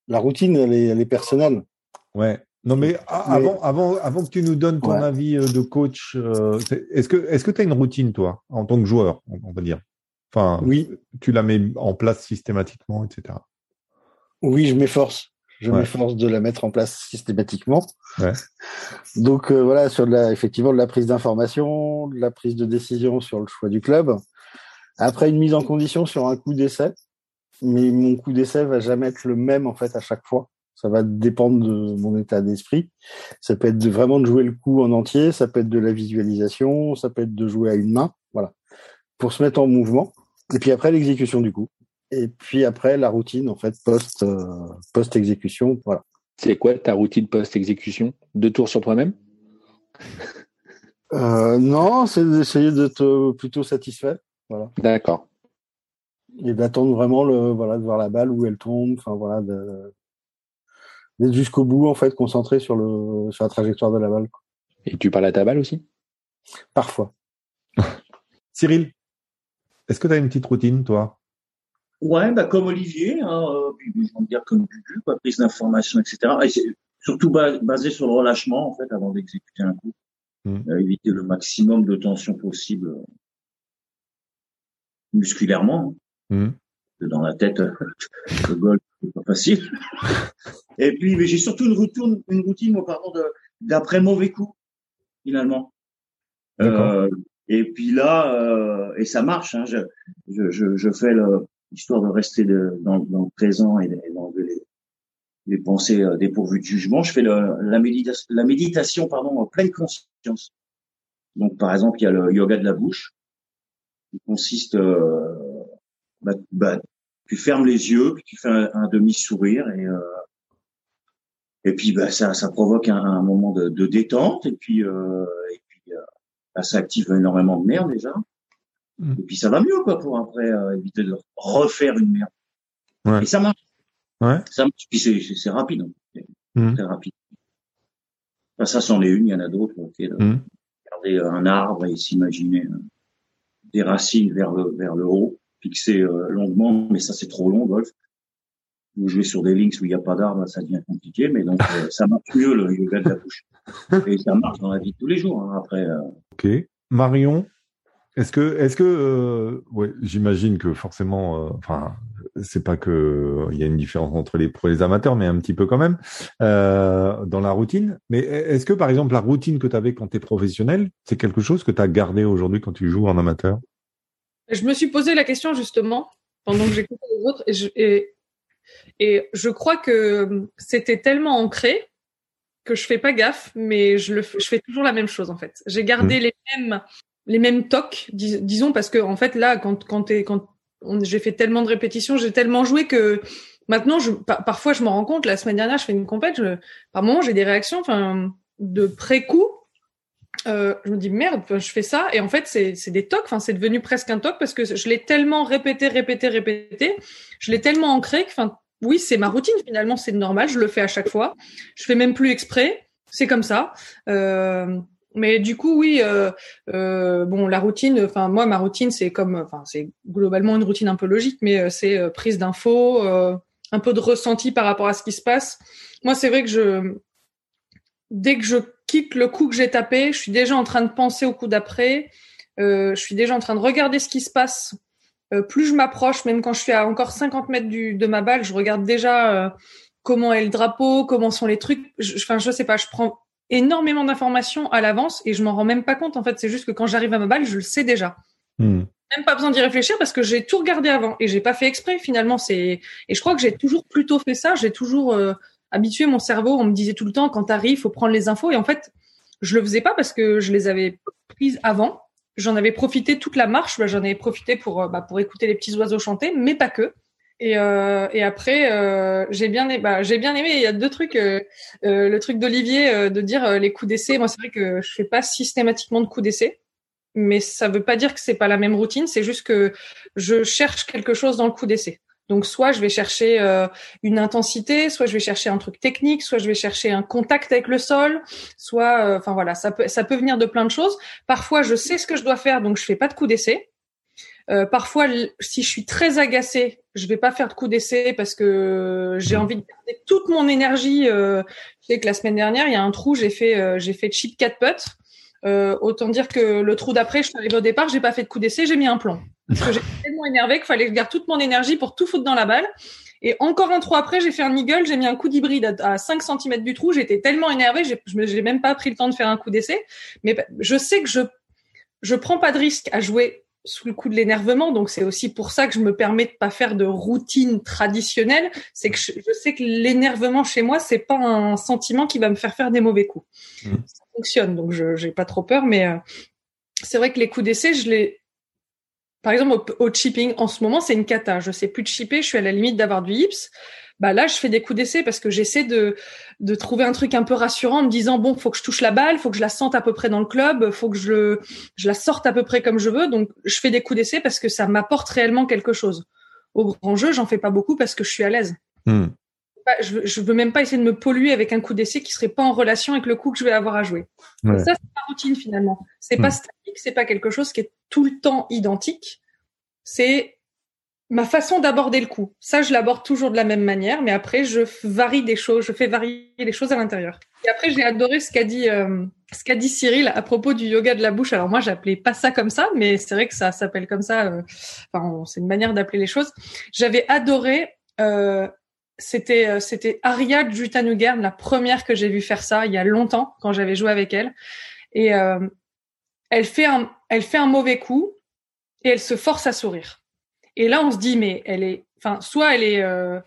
la routine, elle est, elle est personnelle. Ouais. Non mais, avant avant avant que tu nous donnes ton Ouais. avis de coach, euh, c'est- est-ce que est-ce que tu as une routine toi en tant que joueur, on on va dire? Enfin, Oui, tu la mets en place systématiquement, etc. oui, je m'efforce. Je Ouais. m'efforce de la mettre en place systématiquement. Ouais. Donc euh, voilà, sur de la, effectivement de la prise d'information, de la prise de décision sur le choix du club. Après une mise en condition sur un coup d'essai, mais mon coup d'essai va jamais être le même en fait à chaque fois. Ça va dépendre de mon état d'esprit. Ça peut être de, vraiment de jouer le coup en entier, ça peut être de la visualisation, ça peut être de jouer à une main, voilà, pour se mettre en mouvement. Et puis après l'exécution du coup. Et puis après la routine en fait post euh, post exécution, voilà. c'est quoi ta routine post-exécution? Deux tours sur toi-même? Euh, non, c'est d'essayer d'être plutôt satisfait, voilà, D'accord. et d'attendre vraiment le, voilà, de voir la balle où elle tombe, enfin voilà, de- d'être jusqu'au bout en fait, concentré sur le sur la trajectoire de la balle. quoi. Et tu parles à ta balle aussi? Parfois. Cyril, est-ce que tu as une petite routine, toi? Ouais, bah comme Olivier, hein, euh, puis je vais dire comme Gugu, quoi, prise d'information, etc. Et c'est surtout ba- basé sur le relâchement en fait avant d'exécuter un coup, Mm. Euh, éviter le maximum de tension possible euh, musculairement. Que Dans la tête, euh, le golf c'est pas facile. Et puis, mais j'ai surtout une routine, une routine, moi, pardon, de- d'après mauvais coup. finalement. Euh, et puis là, euh, et ça marche. Hein, je, je, je, fais le, histoire de rester dans, dans, le présent et d'enlever les, pensées euh, dépourvues de jugement. Je fais la, méditation, pardon, en pleine conscience. Donc, par exemple, il y a le yoga de la bouche, qui consiste, euh, bah, bah, tu fermes les yeux, puis tu fais un, demi-sourire, et, euh, et puis bah, ça, provoque un, moment de, de, détente, et puis, euh, et puis bah, ça active énormément de merde déjà. Mm. Et puis ça va mieux, quoi, pour après euh, éviter de refaire une merde. Ouais. Et ça marche. Ouais. Ça marche. Puis c'est rapide. Hein. Mm. Très rapide. Enfin, ça, c'en est une, il y en a d'autres. Okay, mm. Regarder un arbre et s'imaginer euh, des racines vers le, vers le haut, fixer euh, longuement, mais ça, c'est trop long, golf. Vous jouez sur des links où il n'y a pas d'arbre, ça devient compliqué, mais donc ça marche mieux le yoga de la bouche. Et ça marche dans la vie de tous les jours. Hein, après. Ok. Marion, est-ce que, est-ce que, euh, ouais, j'imagine que forcément, euh, enfin, c'est pas que euh, il y a une différence entre les pros et les amateurs, mais un petit peu quand même euh, dans la routine. Mais est-ce que, par exemple, la routine que tu avais quand tu es professionnel, c'est quelque chose que tu as gardé aujourd'hui quand tu joues en amateur? Je me suis posé la question justement pendant que j'écoutais les autres, et je, et, et je crois que c'était tellement ancré que je fais pas gaffe, mais je le, je fais toujours la même chose en fait. J'ai gardé mmh. les mêmes les mêmes tocs, disons, parce que en fait là, quand quand t'es quand j'ai fait tellement de répétitions, j'ai tellement joué que maintenant, je, parfois, je me rends compte. La semaine dernière, je fais une compète, je, par moment, j'ai des réactions, enfin, de pré-coup. Euh, je me dis merde, je fais ça et en fait c'est des tocs, enfin c'est devenu presque un toc parce que je l'ai tellement répété, répété, répété, je l'ai tellement ancré que, enfin oui c'est ma routine finalement, c'est normal, je le fais à chaque fois, je fais même plus exprès, c'est comme ça. Euh, mais du coup, oui, euh, euh, bon, la routine. Enfin, moi, ma routine, c'est comme, enfin, c'est globalement une routine un peu logique, mais euh, c'est euh, prise d'infos, euh, un peu de ressenti par rapport à ce qui se passe. Moi, c'est vrai que je, dès que je quitte le coup que j'ai tapé, je suis déjà en train de penser au coup d'après. je suis déjà en train de regarder ce qui se passe. plus je m'approche, même quand je suis à encore 50 mètres du, de ma balle, je regarde déjà comment est le drapeau, comment sont les trucs. Enfin, je, je sais pas, je prends énormément d'informations à l'avance et je m'en rends même pas compte. En fait, c'est juste que quand j'arrive à ma balle, je le sais déjà. Hmm. Même pas besoin d'y réfléchir parce que j'ai tout regardé avant et j'ai pas fait exprès finalement. C'est et je crois que j'ai toujours plutôt fait ça. J'ai toujours euh, habitué mon cerveau. On me disait tout le temps quand t'arrives, faut prendre les infos et en fait, je le faisais pas parce que je les avais prises avant. J'en avais profité toute la marche. Bah, j'en avais profité pour euh, bah, pour écouter les petits oiseaux chanter, mais pas que. Et, euh, et après, euh, j'ai bien, bah, j'ai bien aimé. Il y a deux trucs. Euh, euh le truc d'Olivier euh, de dire euh, les coups d'essai. Moi, c'est vrai que je fais pas systématiquement de coups d'essai, mais ça veut pas dire que c'est pas la même routine. C'est juste que je cherche quelque chose dans le coup d'essai. Donc, soit je vais chercher une intensité, soit je vais chercher un truc technique, soit je vais chercher un contact avec le sol, soit, enfin voilà, ça peut, ça peut venir de plein de choses. Parfois, je sais ce que je dois faire, donc je fais pas de coup d'essai. Euh, parfois, si je suis très agacée, je vais pas faire de coup d'essai parce que j'ai mmh. envie de garder toute mon énergie. Euh, je sais que la semaine dernière, il y a un trou, j'ai fait euh, j'ai fait chip 4 putts. Euh, autant dire que le trou d'après, je suis arrivée au départ, j'ai pas fait de coup d'essai, j'ai mis un plomb parce que j'étais tellement énervée qu'il fallait que je garde toute mon énergie pour tout foutre dans la balle. Et encore un trou après, j'ai fait un eagle, j'ai mis un coup d'hybride à, 5 cm du trou. J'étais tellement énervée, je n'ai même pas pris le temps de faire un coup d'essai. Mais je sais que je je prends pas de risque à jouer sous le coup de l'énervement. Donc c'est aussi pour ça que je me permets de pas faire de routine traditionnelle. C'est que je, sais que l'énervement chez moi, c'est pas un sentiment qui va me faire faire des mauvais coups. Mmh. Ça fonctionne, donc je j'ai pas trop peur. Mais euh, c'est vrai que les coups d'essai, je les par exemple, au, chipping, en ce moment, c'est une cata. Je sais plus de chipper, je suis à la limite d'avoir du hips. Bah là je fais des coups d'essai parce que j'essaie de de trouver un truc un peu rassurant en me disant bon faut que je touche la balle faut que je la sente à peu près dans le club faut que je je la sorte à peu près comme je veux. Donc je fais des coups d'essai parce que ça m'apporte réellement quelque chose. Au grand jeu j'en fais pas beaucoup parce que je suis à l'aise hmm. je, je veux même pas essayer de me polluer avec un coup d'essai qui serait pas en relation avec le coup que je vais avoir à jouer ça c'est ma routine finalement c'est pas hmm. statique c'est pas quelque chose qui est tout le temps identique c'est ma façon d'aborder le coup. Ça, je l'aborde toujours de la même manière, mais après, je varie des choses, je fais varier les choses à l'intérieur. Et après, j'ai adoré ce qu'a dit, euh, ce qu'a dit Cyril à propos du yoga de la bouche. Alors moi, j'appelais pas ça comme ça, mais c'est vrai que ça s'appelle comme ça. Euh, enfin, c'est une manière d'appeler les choses. J'avais adoré. Euh, c'était euh, c'était Aria la première que j'ai vu faire ça il y a longtemps quand j'avais joué avec elle. et euh, elle fait un, elle fait un mauvais coup et elle se force à sourire. Et là, on se dit, mais elle est, enfin, soit elle est euh,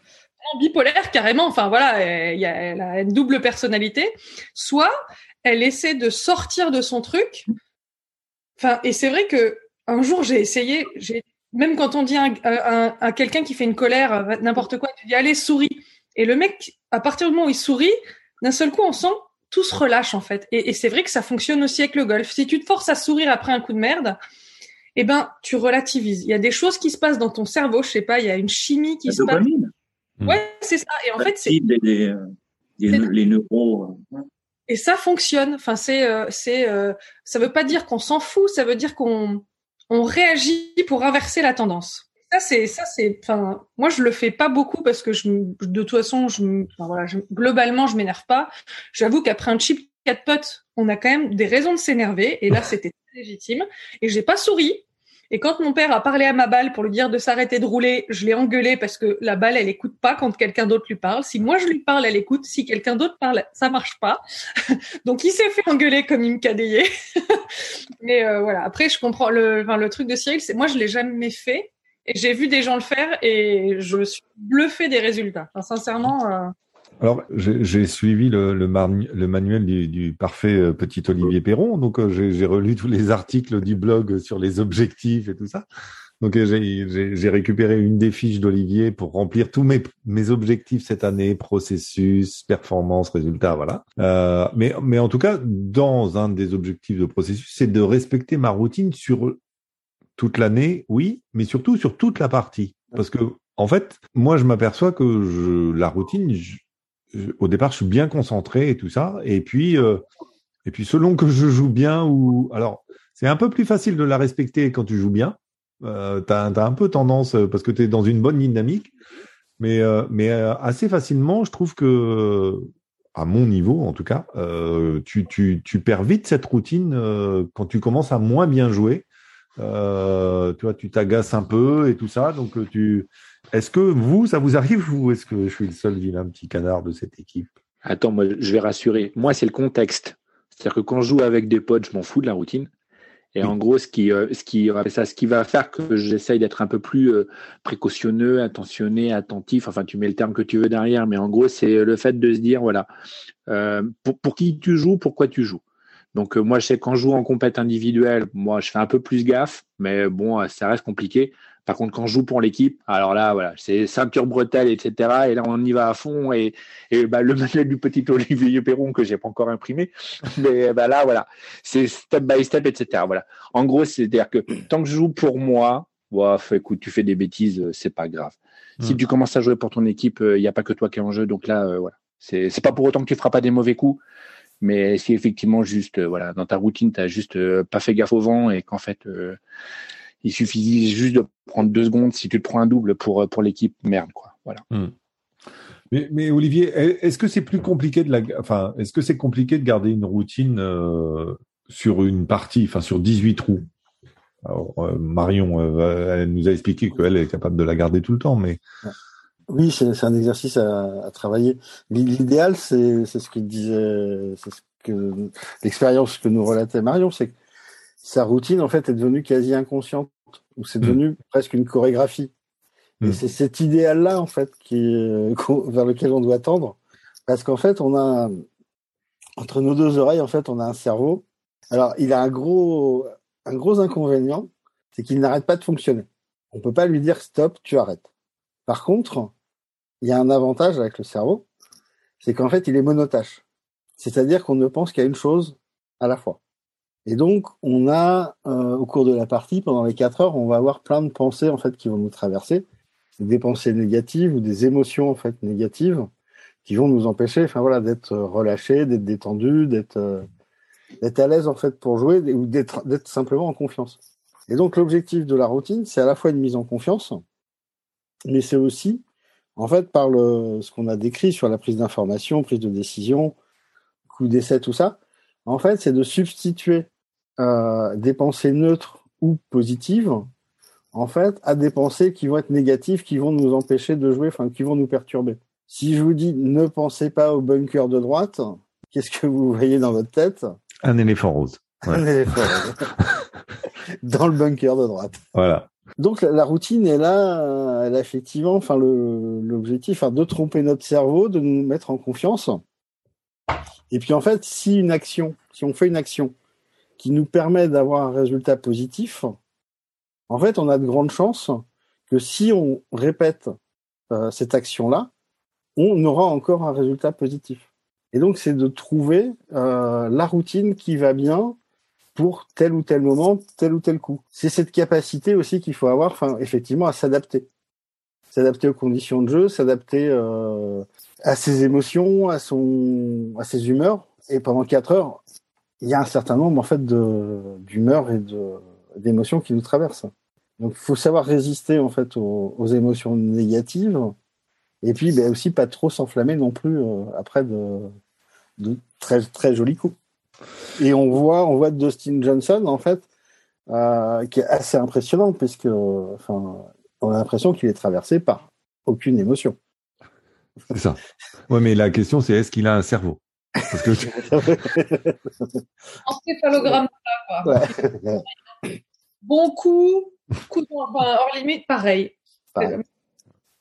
bipolaire carrément, enfin voilà, elle, elle, a une double personnalité, soit elle essaie de sortir de son truc. Enfin, et c'est vrai que un jour j'ai essayé, j'ai même quand on dit à, quelqu'un qui fait une colère, n'importe quoi, tu dis allez souris. Et le mec, à partir du moment où il sourit, d'un seul coup, on sent tout se relâche en fait. Et, et c'est vrai que ça fonctionne aussi avec le golf. Si tu te forces à sourire après un coup de merde, eh ben tu relativises. Il y a des choses qui se passent dans ton cerveau, je sais pas, il y a une chimie qui se passe. Ouais, c'est ça. Et en fait, c'est les, les, neurones. Et ça fonctionne. Enfin, c'est, euh, c'est, euh, ça veut pas dire qu'on s'en fout. Ça veut dire qu'on, on réagit pour inverser la tendance. Ça c'est ça c'est enfin moi je le fais pas beaucoup parce que je de toute façon je enfin, voilà je, globalement je m'énerve pas. J'avoue qu'après un chip quatre potes, on a quand même des raisons de s'énerver et là c'était légitime et j'ai pas souri et quand mon père a parlé à ma balle pour lui dire de s'arrêter de rouler, je l'ai engueulé parce que la balle, elle écoute pas quand quelqu'un d'autre lui parle. Si moi je lui parle, elle écoute. Si quelqu'un d'autre parle, ça marche pas. Donc il s'est fait engueuler comme il me. Mais euh, voilà. Après, je comprends le, enfin, le truc de Cyril. C'est moi, je l'ai jamais fait. Et j'ai vu des gens le faire et je suis bluffé des résultats. Enfin, sincèrement. Euh, alors, j'ai suivi le, le, manuel du, du, parfait euh, petit Olivier Perron, donc euh, j'ai relu tous les articles du blog sur les objectifs et tout ça. Donc euh, j'ai récupéré une des fiches d'Olivier pour remplir tous mes, mes objectifs cette année, processus, performance, résultats, voilà. Euh, mais, mais en tout cas, dans un des objectifs de processus, c'est de respecter ma routine sur toute l'année, oui, mais surtout sur toute la partie. Parce que en fait, moi, je m'aperçois que je, la routine, au départ, je suis bien concentré et tout ça. Et puis, euh, et puis selon que je joue bien ou alors, c'est un peu plus facile de la respecter quand tu joues bien. Euh, tu as, un peu tendance euh, parce que tu es dans une bonne dynamique, mais euh, mais assez facilement, je trouve que à mon niveau en tout cas, tu, tu, tu perds vite cette routine quand tu commences à moins bien jouer. tu vois, tu t'agaces un peu et tout ça, donc tu est-ce que vous, ça vous arrive ou est-ce que je suis le seul vilain petit canard de cette équipe? Attends, moi, je vais rassurer. Moi, c'est le contexte. C'est-à-dire que quand je joue avec des potes, je m'en fous de la routine. Et en gros, ce qui, euh, ce qui, ça, ce qui va faire que j'essaye d'être un peu plus euh, précautionneux, attentionné, attentif. Enfin, tu mets le terme que tu veux derrière, mais en gros, c'est le fait de se dire, voilà, euh, pour, pour qui tu joues, pourquoi tu joues. Donc moi, je sais quand je joue en compète individuelle, moi, je fais un peu plus gaffe, mais bon, ça reste compliqué. Par contre, quand je joue pour l'équipe, alors là, voilà, c'est ceinture bretelle, etc. Et là, on y va à fond. Et, et bah, le manuel du petit Olivier Perron que j'ai pas encore imprimé, mais bah, là, voilà, c'est step by step, etc. Voilà. En gros, c'est-à-dire que tant que je joue pour moi, bof, écoute, tu fais des bêtises, euh, c'est pas grave. Si hmm. tu commences à jouer pour ton équipe, il euh, n'y a pas que toi qui es en jeu. Donc là, euh, voilà. C'est, pas pour autant que tu feras pas des mauvais coups. Mais si effectivement juste voilà dans ta routine tu n'as juste pas fait gaffe au vent et qu'en fait il suffit juste de prendre deux secondes si tu te prends un double pour, pour l'équipe, merde, quoi. Voilà. Hmm. Mais, mais, Olivier, est-ce que c'est plus compliqué de la, enfin, est-ce que c'est compliqué de garder une routine euh, sur une partie, enfin, sur 18 trous Alors, euh, Marion, euh, elle nous a expliqué qu'elle est capable de la garder tout le temps, mais. Oui, c'est un exercice à, à travailler. L'idéal, c'est ce qu'il disait, c'est ce que l'expérience que nous relatait Marion, c'est que sa routine en fait est devenue quasi inconsciente ou c'est hmm. devenu presque une chorégraphie. Et hmm. c'est cet idéal-là en fait qui euh, vers lequel on doit tendre parce qu'en fait on a entre nos deux oreilles en fait on a un cerveau. Alors il a un gros un gros inconvénient, c'est qu'il n'arrête pas de fonctionner. On peut pas lui dire stop, tu arrêtes. Par contre, il y a un avantage avec le cerveau, c'est qu'en fait il est monotâche. C'est-à-dire qu'on ne pense qu'à une chose à la fois. Et donc, on a, euh, au cours de la partie, pendant les quatre heures, on va avoir plein de pensées en fait qui vont nous traverser, des pensées négatives ou des émotions en fait négatives qui vont nous empêcher, d'être relâchés, d'être détendus, d'être euh, d'être à l'aise en fait pour jouer ou d'être simplement en confiance. Et donc, l'objectif de la routine, c'est à la fois une mise en confiance, mais c'est aussi, en fait, par ce qu'on a décrit sur la prise d'information, prise de décision, coup d'essai, tout ça. En fait, c'est de substituer euh, des pensées neutres ou positives, en fait, à des pensées qui vont être négatives, qui vont nous empêcher de jouer, enfin, qui vont nous perturber. Si je vous dis ne pensez pas au bunker de droite, qu'est-ce que vous voyez dans votre tête? Un éléphant rose. Un éléphant rose. Dans le bunker de droite. Voilà. Donc la, routine est là, elle a effectivement, enfin l'objectif, de tromper notre cerveau, de nous mettre en confiance. Et puis en fait, si une action, si on fait une action qui nous permet d'avoir un résultat positif, en fait, on a de grandes chances que si on répète euh, cette action-là, on aura encore un résultat positif. Et donc, c'est de trouver euh, la routine qui va bien pour tel ou tel moment, tel ou tel coup. C'est cette capacité aussi qu'il faut avoir, enfin, effectivement, à s'adapter. S'adapter aux conditions de jeu, s'adapter euh, à ses émotions, à son, à ses humeurs. Et pendant quatre heures, il y a un certain nombre, en fait, d'humeurs et d'émotions qui nous traversent. Donc, il faut savoir résister, en fait, aux, émotions négatives. Et puis, ben, aussi, pas trop s'enflammer non plus euh, après de, de très, très jolis coups. Et on voit, on voit Dustin Johnson en fait, euh, qui est assez impressionnant puisque, enfin, on a l'impression qu'il est traversé par aucune émotion. C'est ça. Ouais, mais la question c'est est-ce qu'il a un cerveau? Parce que Encéphalogramme quoi. Bon coup, coup hors limite, pareil.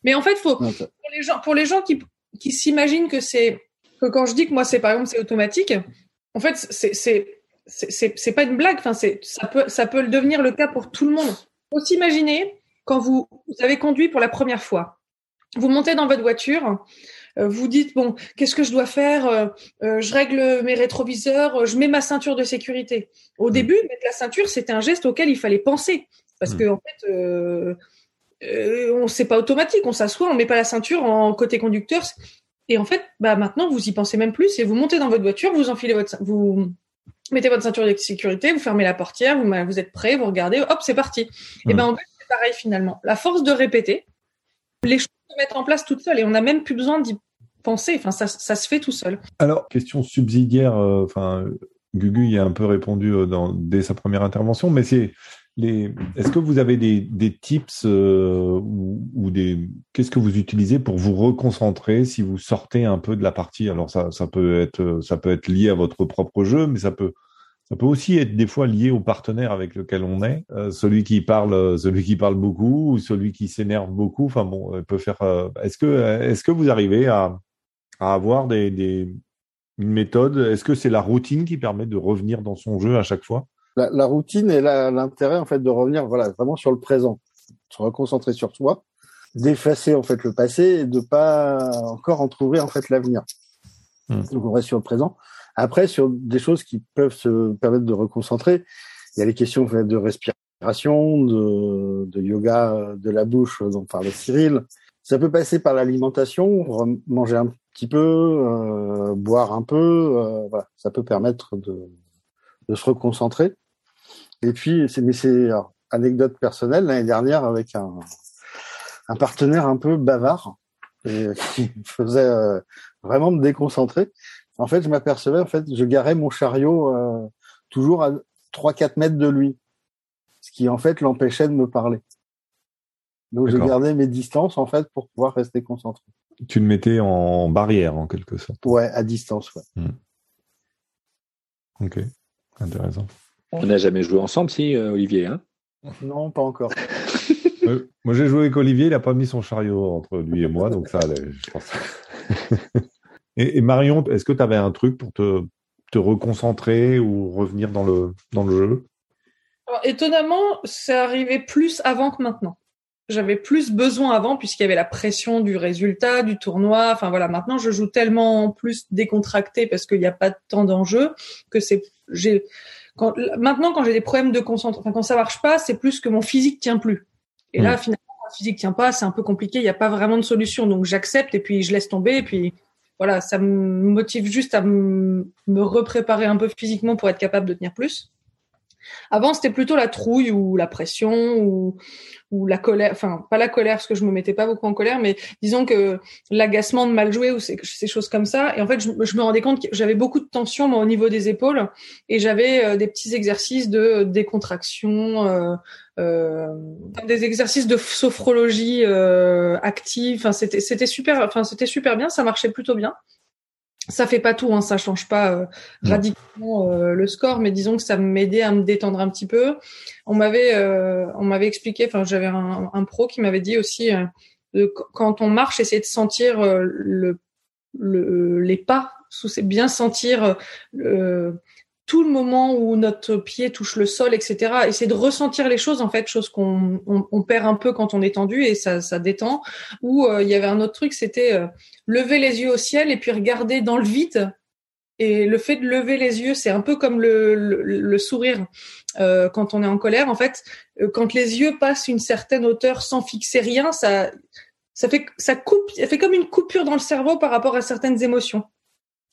Mais en fait, faut pour les gens, pour les gens qui, qui s'imaginent que c'est que quand je dis que moi c'est par exemple c'est automatique, en fait, c'est c'est pas une blague. Enfin, c'est ça peut ça peut le devenir le cas pour tout le monde. Faut s'imaginer quand vous, vous avez conduit pour la première fois. Vous montez dans votre voiture, vous dites bon, qu'est-ce que je dois faire euh, euh, Je règle mes rétroviseurs, je mets ma ceinture de sécurité. Au mmh. début, mettre la ceinture, c'était un geste auquel il fallait penser parce mmh. que en fait, euh, on c'est pas automatique. On s'assoit, on met pas la ceinture en côté conducteur. Et en fait, bah maintenant, vous y pensez même plus et vous montez dans votre voiture, vous enfilez votre, vous mettez votre ceinture de sécurité, vous fermez la portière, vous, vous êtes prêt, vous regardez, hop, c'est parti. Et ben en fait, c'est pareil finalement. La force de répéter, les choses se mettent en place toutes seules et on n'a même plus besoin d'y penser. Enfin, ça, se fait tout seul. Alors, question subsidiaire. Euh, enfin, Gugu y a un peu répondu euh, dans, dès sa première intervention, mais c'est est-ce que vous avez des, des tips euh, ou, des, qu'est-ce que vous utilisez pour vous reconcentrer si vous sortez un peu de la partie? Alors ça, ça peut être, ça peut être lié à votre propre jeu, mais ça peut, ça peut aussi être des fois lié au partenaire avec lequel on est, celui qui parle, celui qui parle beaucoup ou celui qui s'énerve beaucoup. Enfin bon, peut faire. est-ce que, est-ce que vous arrivez à, à avoir des, des une méthode Est-ce que c'est la routine qui permet de revenir dans son jeu à chaque fois? La, routine et l'intérêt en fait de revenir voilà vraiment sur le présent, se reconcentrer sur soi, d'effacer en fait le passé et de pas encore entrouver en fait l'avenir. Hmm. Donc on reste sur le présent. Après sur des choses qui peuvent se permettre de reconcentrer, il y a les questions de respiration, de, de yoga de la bouche dont parlait Cyril. Ça peut passer par l'alimentation, manger un petit peu, euh, boire un peu, euh, ça peut permettre de, se reconcentrer. Et puis, c'est, mais anecdote personnelle l'année dernière avec un, partenaire un peu bavard et, qui faisait euh, vraiment me déconcentrer. En fait, je m'apercevais, en fait, je garais mon chariot euh, toujours à 3-4 mètres de lui, ce qui en fait l'empêchait de me parler. Donc, je gardais mes distances en fait pour pouvoir rester concentré. Tu le mettais en barrière en quelque sorte. Ouais, à distance, ouais. Hmm. Ok, intéressant. On n'a jamais joué ensemble, si, euh, Olivier hein? Non, pas encore. Euh, moi, j'ai joué avec Olivier, il n'a pas mis son chariot entre lui et moi, donc ça allait, je pense. et, Marion, est-ce que tu avais un truc pour te, te, reconcentrer ou revenir dans le, dans le jeu? Étonnamment, c'est arrivé plus avant que maintenant. J'avais plus besoin avant puisqu'il y avait la pression du résultat, du tournoi. Enfin voilà, maintenant je joue tellement plus décontracté parce qu'il n'y a pas tant d'enjeux que c'est j'ai quand, maintenant, quand j'ai des problèmes de concentration, quand ça marche pas, c'est plus que mon physique tient plus. Et là, finalement, mon physique tient pas, c'est un peu compliqué, il n'y a pas vraiment de solution. Donc, j'accepte et puis je laisse tomber. Et puis, voilà, ça me motive juste à me repréparer un peu physiquement pour être capable de tenir plus. Avant, c'était plutôt la trouille ou la pression ou, la colère. Enfin, pas la colère parce que je me mettais pas beaucoup en colère, mais disons que l'agacement de mal jouer ou ces, choses comme ça. Et en fait, je, me rendais compte que j'avais beaucoup de tension moi, au niveau des épaules et j'avais euh, des petits exercices de décontraction, euh, euh, des exercices de sophrologie active. Enfin, super. Enfin, c'était super bien. Ça marchait plutôt bien. Ça fait pas tout, hein, ça change pas euh, radicalement euh, le score, mais disons que ça m'aidait à me détendre un petit peu. On m'avait, euh, on m'avait expliqué, enfin j'avais un, un, pro qui m'avait dit aussi, de, quand on marche, essayer de sentir le, le, les pas, bien sentir tout le moment où notre pied touche le sol, etc. Essayer de ressentir les choses, en fait, chose qu'on on, perd un peu quand on est tendu et ça, ça détend. Ou euh, il y avait un autre truc, c'était euh, lever les yeux au ciel et puis regarder dans le vide. Et le fait de lever les yeux, c'est un peu comme le, le, sourire euh, quand on est en colère. En fait, quand les yeux passent une certaine hauteur sans fixer rien, ça, ça fait, ça coupe, ça fait comme une coupure dans le cerveau par rapport à certaines émotions.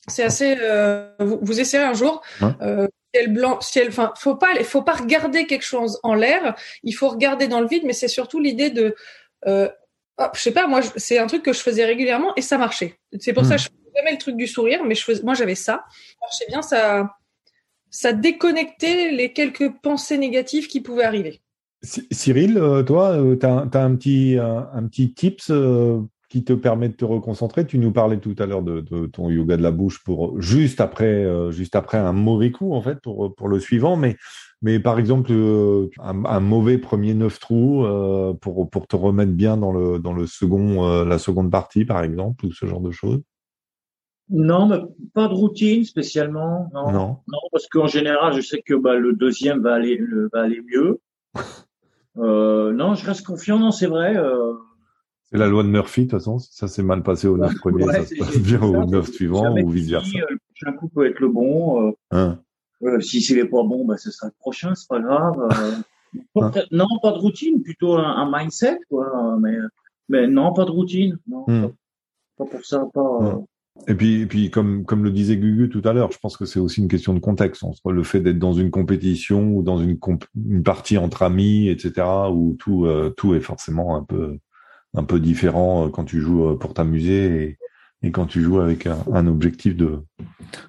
C'est assez. Euh, vous, vous, essayerez un jour. Euh, ciel blanc, ciel. Enfin, faut pas, faut pas regarder quelque chose en l'air. Il faut regarder dans le vide, mais c'est surtout l'idée de. Euh, je sais pas, moi, c'est un truc que je faisais régulièrement et ça marchait. C'est pour ça que je faisais jamais le truc du sourire, mais je faisais, moi, j'avais ça. Ça marchait bien, ça, ça déconnectait les quelques pensées négatives qui pouvaient arriver. Cyril, euh, toi, tu as, as, un petit, un, un petit tips qui te permet de te reconcentrer. Tu nous parlais tout à l'heure de, ton yoga de la bouche pour juste après, euh, juste après un mauvais coup en fait pour pour le suivant, mais mais par exemple euh, un, mauvais premier neuf trous euh, pour pour te remettre bien dans le dans le second la seconde partie par exemple ou ce genre de choses? Non, mais pas de routine spécialement. Non, non. parce qu'en général, je sais que bah, le deuxième va aller va aller mieux. non, je reste confiant. Non, c'est vrai. C'est la loi de Murphy, de toute façon. Si ça s'est mal passé au neuf premier, ça se passe bien au neuf suivant ou vice versa. Euh, le prochain coup peut être le bon. Euh, hein. euh, si c'est pas bon, bah, ce sera le prochain, c'est pas grave. Hein. Non, pas de routine, plutôt un, mindset, quoi. Mais, mais non, pas de routine. Non, hmm. pas, pour ça, pas. Hmm. Et puis, et puis comme, comme le disait Gugu tout à l'heure, je pense que c'est aussi une question de contexte. Le fait d'être dans une compétition ou dans une, une partie entre amis, etc., où tout, tout est forcément un peu un peu différent euh, quand tu joues euh, pour t'amuser et, et, quand tu joues avec un, objectif de,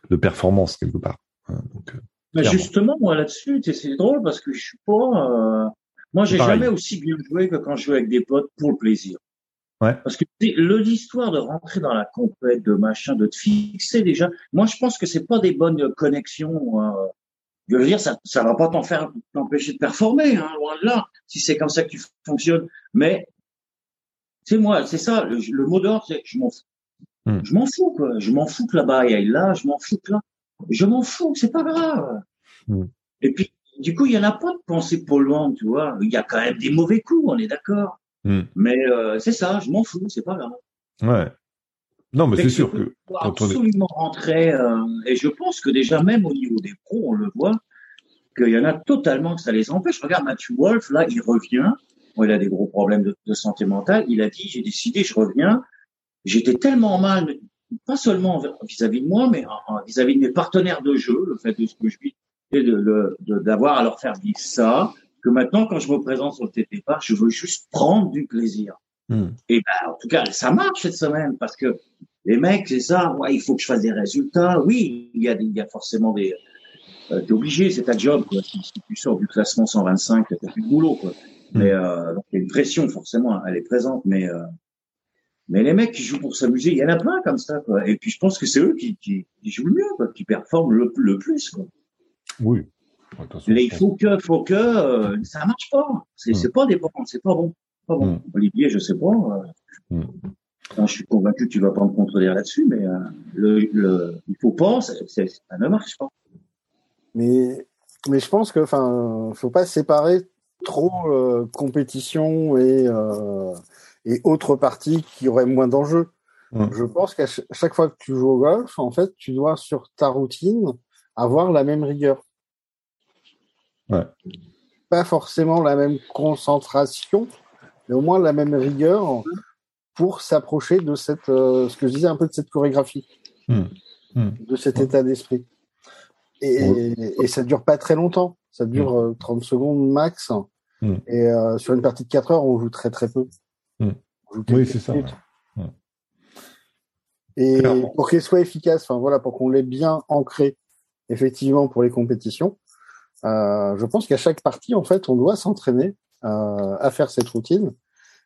de, performance quelque part. Hein, donc, euh, Mais justement, moi là-dessus, c'est drôle parce que je suis pas. moi, j'ai jamais aussi bien joué que quand je joue avec des potes pour le plaisir. Ouais. Parce que l'histoire de rentrer dans la compète, de machin, de te fixer déjà. Moi, je pense que c'est pas des bonnes connexions. Hein. Je veux dire, ça, ça va pas t'en faire t'empêcher de performer, hein, loin de là. Si c'est comme ça que tu fonctionnes, mais c'est moi, c'est ça, le, mot d'ordre, c'est que je m'en fous. Hmm. Je m'en fous, quoi. Je m'en fous que là-bas, il y ait là, je m'en fous que là. Je m'en fous, c'est pas grave. Hmm. Et puis, du coup, il y en a pas de pensée polluante, tu vois. Il y a quand même des mauvais coups, on est d'accord. Hmm. Mais euh, c'est ça, je m'en fous, c'est pas grave. Ouais. Non, mais c'est sûr que quand absolument on rentrer, euh, et je pense que déjà même au niveau des pros, on le voit, qu'il y en a totalement que ça les empêche. Regarde Matthew Wolf, là, il revient, il a des gros problèmes de, santé mentale. Il a dit, j'ai décidé, je reviens. J'étais tellement mal, pas seulement vis-à-vis de moi, mais vis-à-vis de mes partenaires de jeu, le fait de ce que je vis, et de d'avoir à leur faire vivre ça, que maintenant, quand je me présente sur le TP je veux juste prendre du plaisir. Hmm. Et ben, en tout cas, ça marche cette semaine parce que les mecs, c'est ça. Ouais, il faut que je fasse des résultats. Oui, il y a, il y a forcément des. Euh, t'es obligé, c'est ta job. Quoi. Si, tu sors du classement 125, t'as plus de boulot. Quoi. Mais mm. euh, donc, il y a une pression forcément, elle est présente, mais euh, mais les mecs qui jouent pour s'amuser, il y en a plein comme ça. Quoi. Et puis je pense que c'est eux qui, qui, qui, jouent le mieux, quoi, qui performent le, le plus. Quoi. Oui. il faut que, faut que, euh, ça marche pas. C'est, mm. c'est pas des c'est pas bon. Pas bon. Mm. Olivier, je sais pas. Euh, je suis convaincu que tu vas pas me contredire là-dessus, mais euh, le, le, il faut pas, ça ne marche pas. Mais, mais je pense que, enfin, faut pas séparer trop euh, compétition et, euh, et autres parties qui auraient moins d'enjeux. Je pense qu'à chaque fois que tu joues au golf, en fait, tu dois sur ta routine avoir la même rigueur. Ouais. Pas forcément la même concentration, mais au moins la même rigueur pour s'approcher de cette, euh, ce que je disais un peu de cette chorégraphie, hmm. Hmm. de cet état d'esprit. Et, et, ça dure pas très longtemps. Ça dure 30 secondes max. Mm. Et euh, sur une partie de 4 heures, on joue très très peu. Mm. Oui, c'est ça. Et pour qu'elle soit efficace, enfin voilà, pour qu'on l'ait bien ancré, effectivement, pour les compétitions, euh, je pense qu'à chaque partie, en fait, on doit s'entraîner euh, à faire cette routine,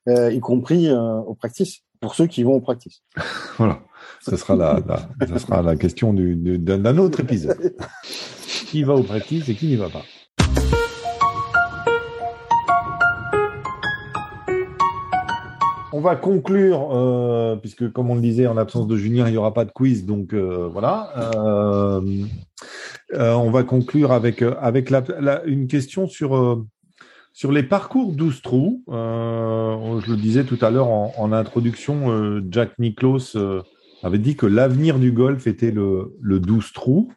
euh, y compris euh, au practice, pour ceux qui vont au practice. voilà. Ce sera la, la, sera la question d'un autre épisode. qui va au practice et qui n'y va pas. On va conclure, euh, puisque comme on le disait, en l'absence de Julien, il n'y aura pas de quiz, donc euh, voilà. Euh, on va conclure avec avec la, une question sur sur les parcours 12 trous. je le disais tout à l'heure en, en, introduction, Jack Nicklaus avait dit que l'avenir du golf était le, le 12 trous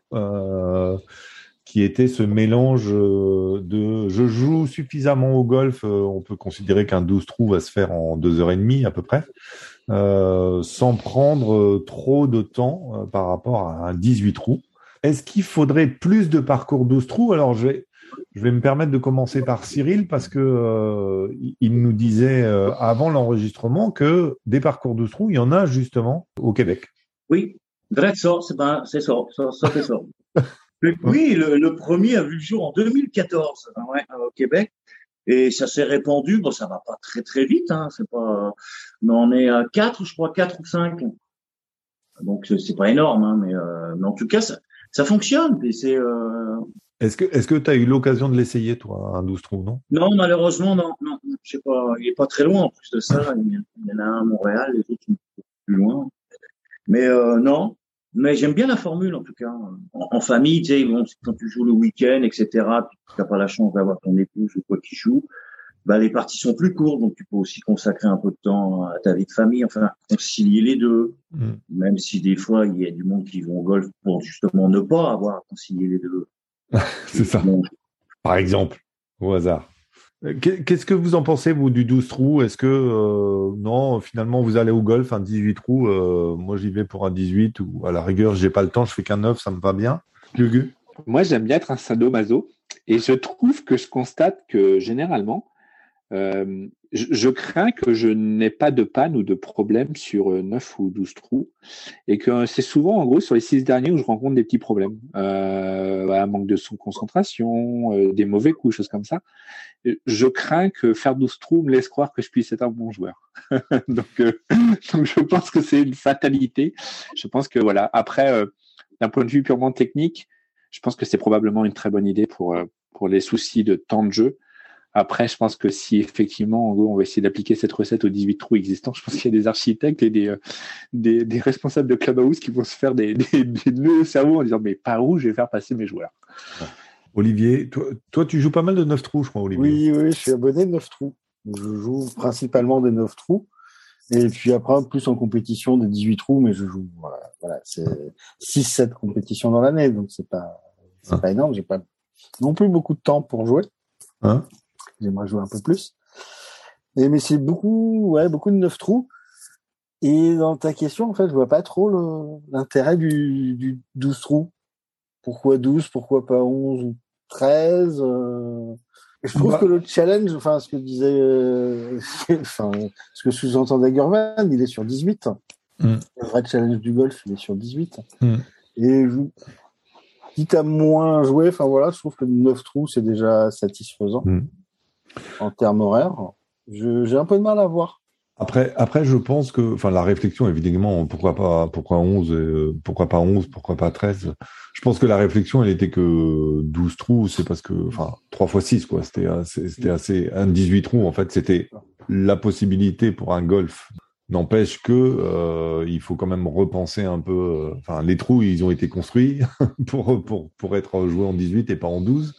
qui était ce mélange euh, de je joue suffisamment au golf, euh, on peut considérer qu'un 12 trous va se faire en deux heures et demie à peu près, euh, sans prendre trop de temps par rapport à un 18 trous. Est-ce qu'il faudrait plus de parcours 12 trous? Alors je je vais me permettre de commencer par Cyril parce que il nous disait avant l'enregistrement que des parcours 12 trous, il y en a justement au Québec. Oui, vrai ça, c'est c'est ça, ça, ça. Oui, le, premier a vu le jour en 2014 hein, au Québec. Et ça s'est répandu. Bon, ça va pas très très vite. Hein, c'est pas. Mais on est à quatre, je crois, quatre ou cinq. Donc c'est pas énorme, hein, mais, euh, mais en tout cas ça, ça fonctionne. Et c'est. Euh... Est-ce que est-ce que tu as eu l'occasion de l'essayer toi, un 12 trous, non? Non, malheureusement non. Non, je sais pas. Il est pas très loin en plus de ça. Il y en a un à Montréal, les autres sont plus loin. Mais euh, non, mais j'aime bien la formule, en tout cas. En, famille, tu sais, bon, quand tu joues le week-end, etc., tu n'as pas la chance d'avoir ton épouse ou quoi qui joue, bah, les parties sont plus courtes, donc tu peux aussi consacrer un peu de temps à ta vie de famille, enfin, concilier les deux. Mm. Même si des fois, il y a du monde qui vont au golf pour justement ne pas avoir à concilier les deux. C'est ça. Par exemple, au hasard. Qu'est-ce que vous en pensez, vous, du 12 trous? Est-ce que, euh, non, finalement, vous allez au golf, un 18 trous euh, Moi, j'y vais pour un 18 ou à la rigueur, j'ai pas le temps, je fais qu'un 9, ça me va bien. Moi, j'aime bien être un sadomaso et je trouve que je constate que généralement, euh, je, crains que je n'ai pas de panne ou de problème sur 9 ou 12 trous et que c'est souvent, en gros, sur les 6 derniers où je rencontre des petits problèmes. Euh, un manque de son concentration, des mauvais coups, choses comme ça je crains que faire 12 trous me laisse croire que je puisse être un bon joueur. donc, euh, donc, je pense que c'est une fatalité. Je pense que voilà. Après, euh, d'un point de vue purement technique, je pense que c'est probablement une très bonne idée pour euh, pour les soucis de temps de jeu. Après, je pense que si effectivement, en gros, on va essayer d'appliquer cette recette aux 18 trous existants, je pense qu'il y a des architectes et des, des, des, responsables de clubhouse qui vont se faire des, des, des nœuds au cerveau en disant mais par où je vais faire passer mes joueurs. Olivier, toi, tu joues pas mal de 9 trous, je crois, Olivier. Oui, oui, je suis abonné de 9 trous. Je joue principalement des 9 trous. Et puis après, plus en compétition des 18 trous, mais je joue, voilà, c'est 6-7 compétitions dans l'année, donc c'est pas, c'est pas énorme. J'ai pas non plus beaucoup de temps pour jouer. Hein? J'aimerais jouer un peu plus. Et, mais c'est beaucoup, ouais, beaucoup de 9 trous. Et dans ta question, en fait, je vois pas trop l'intérêt du, du 12 trous. Pourquoi 12 Pourquoi pas 11 ou 13. Euh... Je trouve bah. que le challenge, enfin, ce que disait, euh, enfin, ce que sous-entendait Gurman, il est sur 18. Mm. Le vrai challenge du golf, il est sur 18. Mm. Et je, quitte à moins jouer, enfin voilà, je trouve que 9 trous, c'est déjà satisfaisant. Mm. En termes horaires. J'ai un peu de mal à voir. Après, après, je pense que, enfin, la réflexion, évidemment, pourquoi pas, pourquoi 11, euh, pourquoi pas 11, pourquoi pas 13. Je pense que la réflexion, elle était que 12 trous, c'est parce que, enfin, 3 fois 6, quoi. C'était, c'était assez, un 18 trous, en fait, c'était la possibilité pour un golf. N'empêche que, euh, il faut quand même repenser un peu, euh, enfin, les trous, ils ont été construits pour, pour, pour être joués en 18 et pas en 12.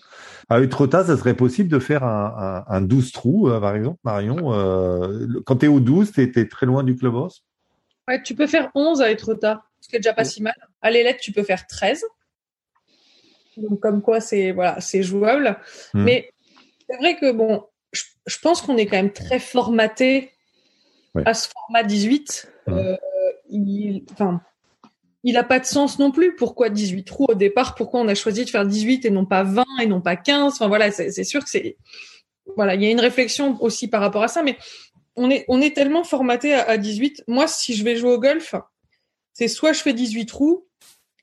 Avec Trota, ça serait possible de faire un, un, un 12 trous, euh, par exemple, Marion. Euh, quand tu es au 12, tu es, très loin du clubhouse? Ouais, tu peux faire 11 avec Trota, ce qui est déjà pas si mal. À l'élette, tu peux faire 13. Donc, comme quoi, c'est voilà, c'est jouable. Hmm. Mais c'est vrai que, bon, je, pense qu'on est quand même très formaté à ce format 18. Hmm. Euh, il, enfin, il n'a pas de sens non plus. Pourquoi 18 trous au départ? Pourquoi on a choisi de faire 18 et non pas 20 et non pas 15 Enfin voilà, c'est sûr que c'est voilà, il y a une réflexion aussi par rapport à ça, mais on est tellement formaté à, 18. Moi, si je vais jouer au golf, c'est soit je fais 18 trous,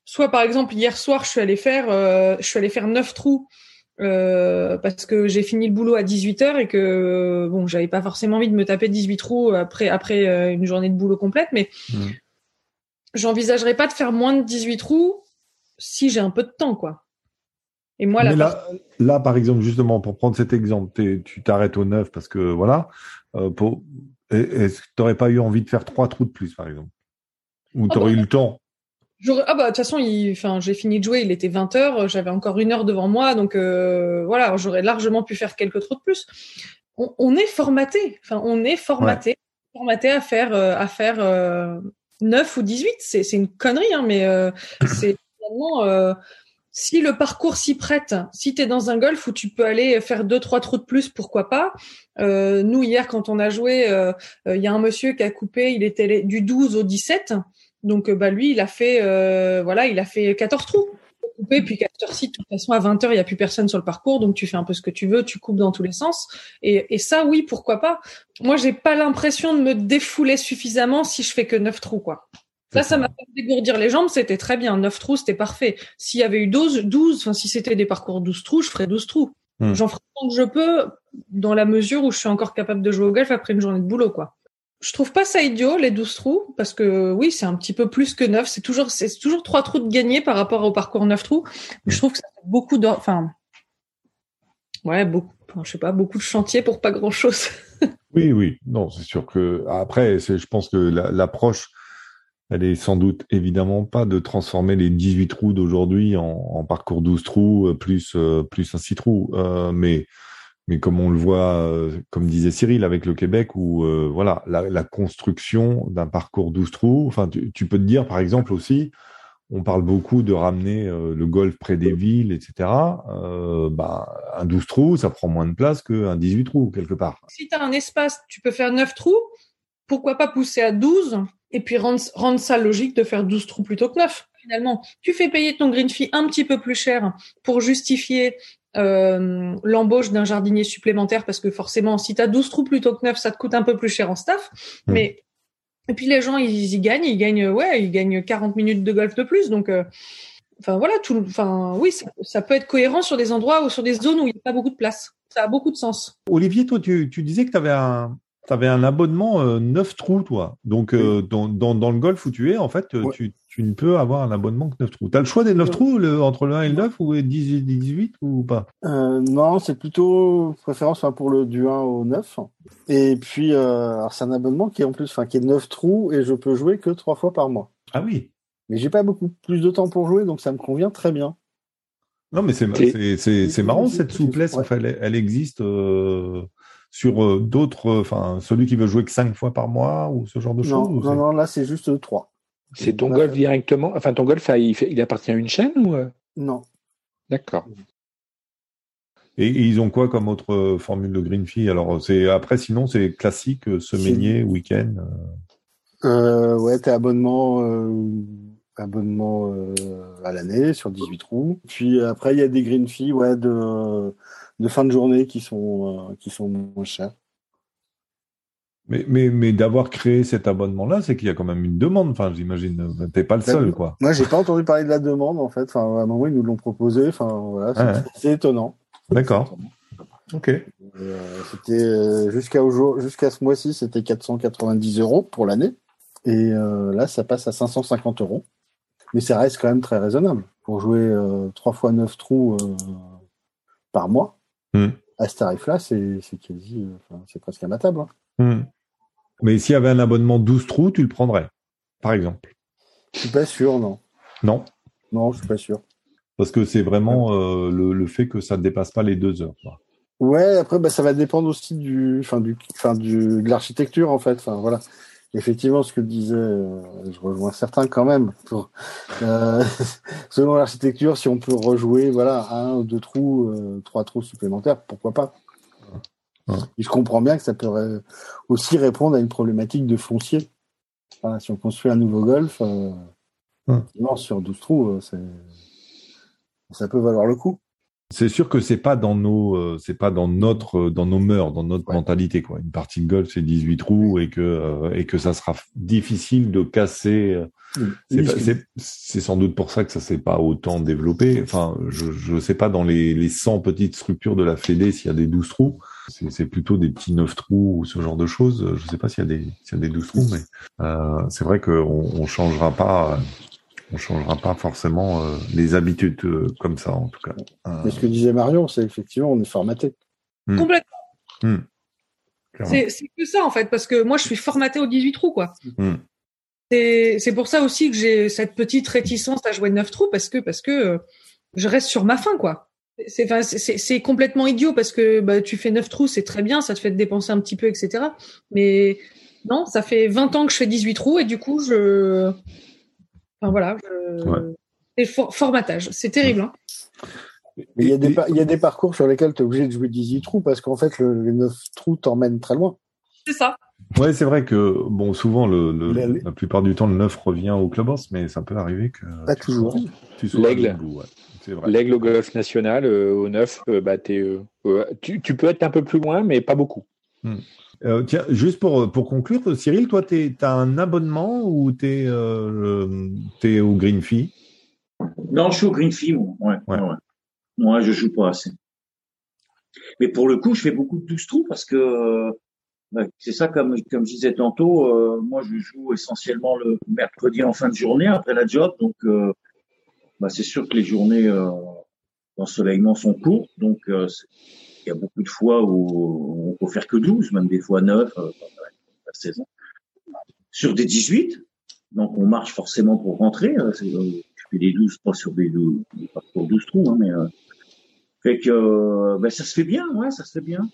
soit par exemple hier soir je suis allé faire euh, je suis allé faire 9 trous euh, parce que j'ai fini le boulot à 18 heures et que bon j'avais pas forcément envie de me taper 18 trous après après euh, une journée de boulot complète mais mmh j'envisagerais pas de faire moins de 18 trous si j'ai un peu de temps, quoi. Et moi, là, là, par exemple, justement, pour prendre cet exemple, tu t'arrêtes au 9 parce que voilà, euh, pour, est-ce que tu n'aurais pas eu envie de faire trois trous de plus, par exemple? Ou tu aurais ah eu bah, le temps? ah bah de toute façon, enfin, j'ai fini de jouer, il était 20 heures, j'avais encore une heure devant moi, donc euh, voilà, j'aurais largement pu faire quelques trous de plus. On, est formaté, enfin, on est formaté, formaté à faire euh, à faire 9 ou 18. C'est c'est une connerie, hein, mais c'est finalement si le parcours s'y prête, si tu es dans un golf où tu peux aller faire deux trois trous de plus, pourquoi pas euh, Nous hier quand on a joué, euh, euh, il y a un monsieur qui a coupé, il était du 12 au 17, donc bah lui il a fait voilà il a fait 14 trous coupé puis 14 si de toute façon à 20 heures il y a plus personne sur le parcours donc tu fais un peu ce que tu veux, tu coupes dans tous les sens et, et ça oui pourquoi pas Moi j'ai pas l'impression de me défouler suffisamment si je fais que 9 trous quoi. Ça, ça m'a fait dégourdir les jambes, c'était très bien. 9 trous, c'était parfait. S'il y avait eu 12, 12, enfin, si c'était des parcours 12 trous, je ferais 12 trous. Hmm. J'en ferai tant que je peux, dans la mesure où je suis encore capable de jouer au golf après une journée de boulot, quoi. Je trouve pas ça idiot, les 12 trous, parce que oui, c'est un petit peu plus que 9. C'est toujours, c'est toujours 3 trous de gagner par rapport au parcours 9 trous. Je trouve que ça fait beaucoup de, enfin, ouais, beaucoup, je sais pas, beaucoup de chantier pour pas grand chose. oui, oui. Non, c'est sûr que, après, je pense que l'approche, elle est sans doute évidemment pas de transformer les 18 trous d'aujourd'hui en, parcours 12 trous euh, plus euh, plus un 6 trous, euh, mais mais comme on le voit, comme disait Cyril avec le Québec, où voilà la, construction d'un parcours 12 trous. Enfin, tu, peux te dire par exemple aussi, on parle beaucoup de ramener le golf près des villes, etc. bah, un 12 trous, ça prend moins de place qu'un 18 trous quelque part. Si tu as un espace, tu peux faire 9 trous. Pourquoi pas pousser à 12 et puis rendre, rendre ça logique de faire 12 trous plutôt que 9 finalement. Tu fais payer ton green fee un petit peu plus cher pour justifier euh, l'embauche d'un jardinier supplémentaire parce que forcément si tu as 12 trous plutôt que 9 ça te coûte un peu plus cher en staff. Mmh. mais et puis les gens ils, y gagnent ils gagnent ouais ils gagnent 40 minutes de golf de plus. Donc euh, enfin voilà tout enfin oui ça, peut être cohérent sur des endroits ou sur des zones où il n'y a pas beaucoup de place. Ça a beaucoup de sens. Olivier toi tu, tu disais que tu avais un, tu avais un abonnement euh, 9 trous, toi. Donc, euh, dans, dans, dans, le golf où tu es, en fait, tu, tu ne peux avoir un abonnement que 9 trous. Tu as le choix des 9 trous le, entre le 1 et le 9 ou 10 18 ou pas? Euh, Non, c'est plutôt préférence pour le du 1 au 9. Et puis, euh, c'est un abonnement qui est en plus, enfin, qui est 9 trous et je peux jouer que 3 fois par mois. Ah oui. Mais j'ai pas beaucoup plus de temps pour jouer, donc ça me convient très bien. Non, mais c'est marrant cette souplesse. Enfin, elle, elle existe. Euh sur euh, d'autres, euh, enfin, celui qui veut jouer que cinq fois par mois ou ce genre de choses Non, non, là, c'est juste trois. C'est ton golf directement Enfin, ton golf, il, appartient à une chaîne ou euh? Non. D'accord. Et, ils ont quoi comme autre formule de green fee? Alors, c'est après, sinon, c'est classique, semainier, week-end. Euh, ouais, t'es abonnement, abonnement à l'année sur 18 trous. Puis après, il y a des green fees, ouais, de de fin de journée qui sont, euh, qui sont moins chers. Mais, mais, mais d'avoir créé cet abonnement-là, c'est qu'il y a quand même une demande. Enfin, j'imagine, t'es pas le seul, quoi. Moi, j'ai pas entendu parler de la demande, en fait. Enfin, à un moment, ils nous l'ont proposé. Enfin, voilà, c'est étonnant. D'accord. Ok. Euh, c'était euh, jusqu'à jusqu'à ce mois-ci, c'était 490 euros pour l'année, et là, ça passe à 550 euros. Mais ça reste quand même très raisonnable pour jouer trois fois neuf trous par mois. Hmm. À ce tarif-là, c'est quasi, c'est presque imbattable. Hein. Hmm. Mais s'il y avait un abonnement 12 trous, tu le prendrais, par exemple Je suis pas sûr, non. Non? Non, je suis pas sûr. Parce que c'est vraiment euh, le, fait que ça ne dépasse pas les deux heures. Ouais, après, bah, ça va dépendre aussi du, enfin, du, enfin, du, de l'architecture, en fait. Enfin, voilà effectivement, ce que disait, euh, je rejoins certains quand même. Pour, euh, selon l'architecture, si on peut rejouer, voilà, un ou deux trous, euh, trois trous supplémentaires, pourquoi pas Et je comprends bien que ça pourrait aussi répondre à une problématique de foncier. si on construit un nouveau golf, non, sur 12 trous, ça peut valoir le coup. C'est sûr que c'est pas dans nos, euh, c'est pas dans notre, dans nos mœurs, dans notre Ouais. mentalité quoi. Une partie de golf c'est 18 trous et que euh, et que ça sera difficile de casser. euh, C'est, sans doute pour ça que ça s'est pas autant développé. Enfin, je je sais pas dans les les 100 petites structures de la Fédé s'il y a des 12 trous. C'est, plutôt des petits 9 trous ou ce genre de choses. Je sais pas s'il y a des s'il y a des 12 trous, mais euh, c'est vrai qu'on on changera pas. on changera pas forcément euh, les habitudes euh, comme ça en tout cas. Euh, Mais ce que disait Marion, c'est effectivement, on est formaté. Hmm. Complètement. clairement. C'est que ça en fait, parce que moi je suis formaté aux 18 trous quoi. Hmm. C'est c'est pour ça aussi que j'ai cette petite réticence à jouer 9 trous parce que parce que euh, je reste sur ma fin quoi. C'est enfin, complètement idiot parce que bah, tu fais 9 trous, c'est très bien, ça te fait te dépenser un petit peu, etc. Mais non, ça fait 20 ans que je fais 18 trous et du coup je. Enfin voilà, je... Ouais. c'est for- formatage, c'est terrible. Hein. Mais il y, a des et- par- il y a des parcours sur lesquels tu es obligé de jouer 18 trous parce qu'en fait, le, les 9 trous t'emmènent très loin. C'est ça. Ouais, c'est vrai que bon, souvent le, le- Les- la plupart du temps le 9 revient au clubhouse, mais ça peut arriver que Pas tu toujours. sois- tu sois L'aigle. ouais. L'aigle au golf national, euh, au 9, euh, bah, euh, euh, tu, tu peux être un peu plus loin, mais pas beaucoup. Euh, tiens, juste pour pour conclure, Cyril, toi, t'es t'as un abonnement ou t'es euh, t'es au Green Fee? Non, je suis au Green Fee, moi. Ouais, Ouais. Moi, je joue pas assez. Mais pour le coup, je fais beaucoup de 12 trous parce que euh, bah, c'est ça, comme, comme je disais tantôt, euh, moi, je joue essentiellement le mercredi en fin de journée après la job. Donc, euh, bah, c'est sûr que les journées euh, d'ensoleillement sont courtes. Donc, euh, il y a beaucoup de fois où on peut faire que 12, même des fois 9, euh, la saison. Sur des 18, donc on marche forcément pour rentrer. je fais des 12, pas sur des 12, pas pour 12 trous, hein, mais fait que ben, ça se fait bien, ouais, ça se fait bien.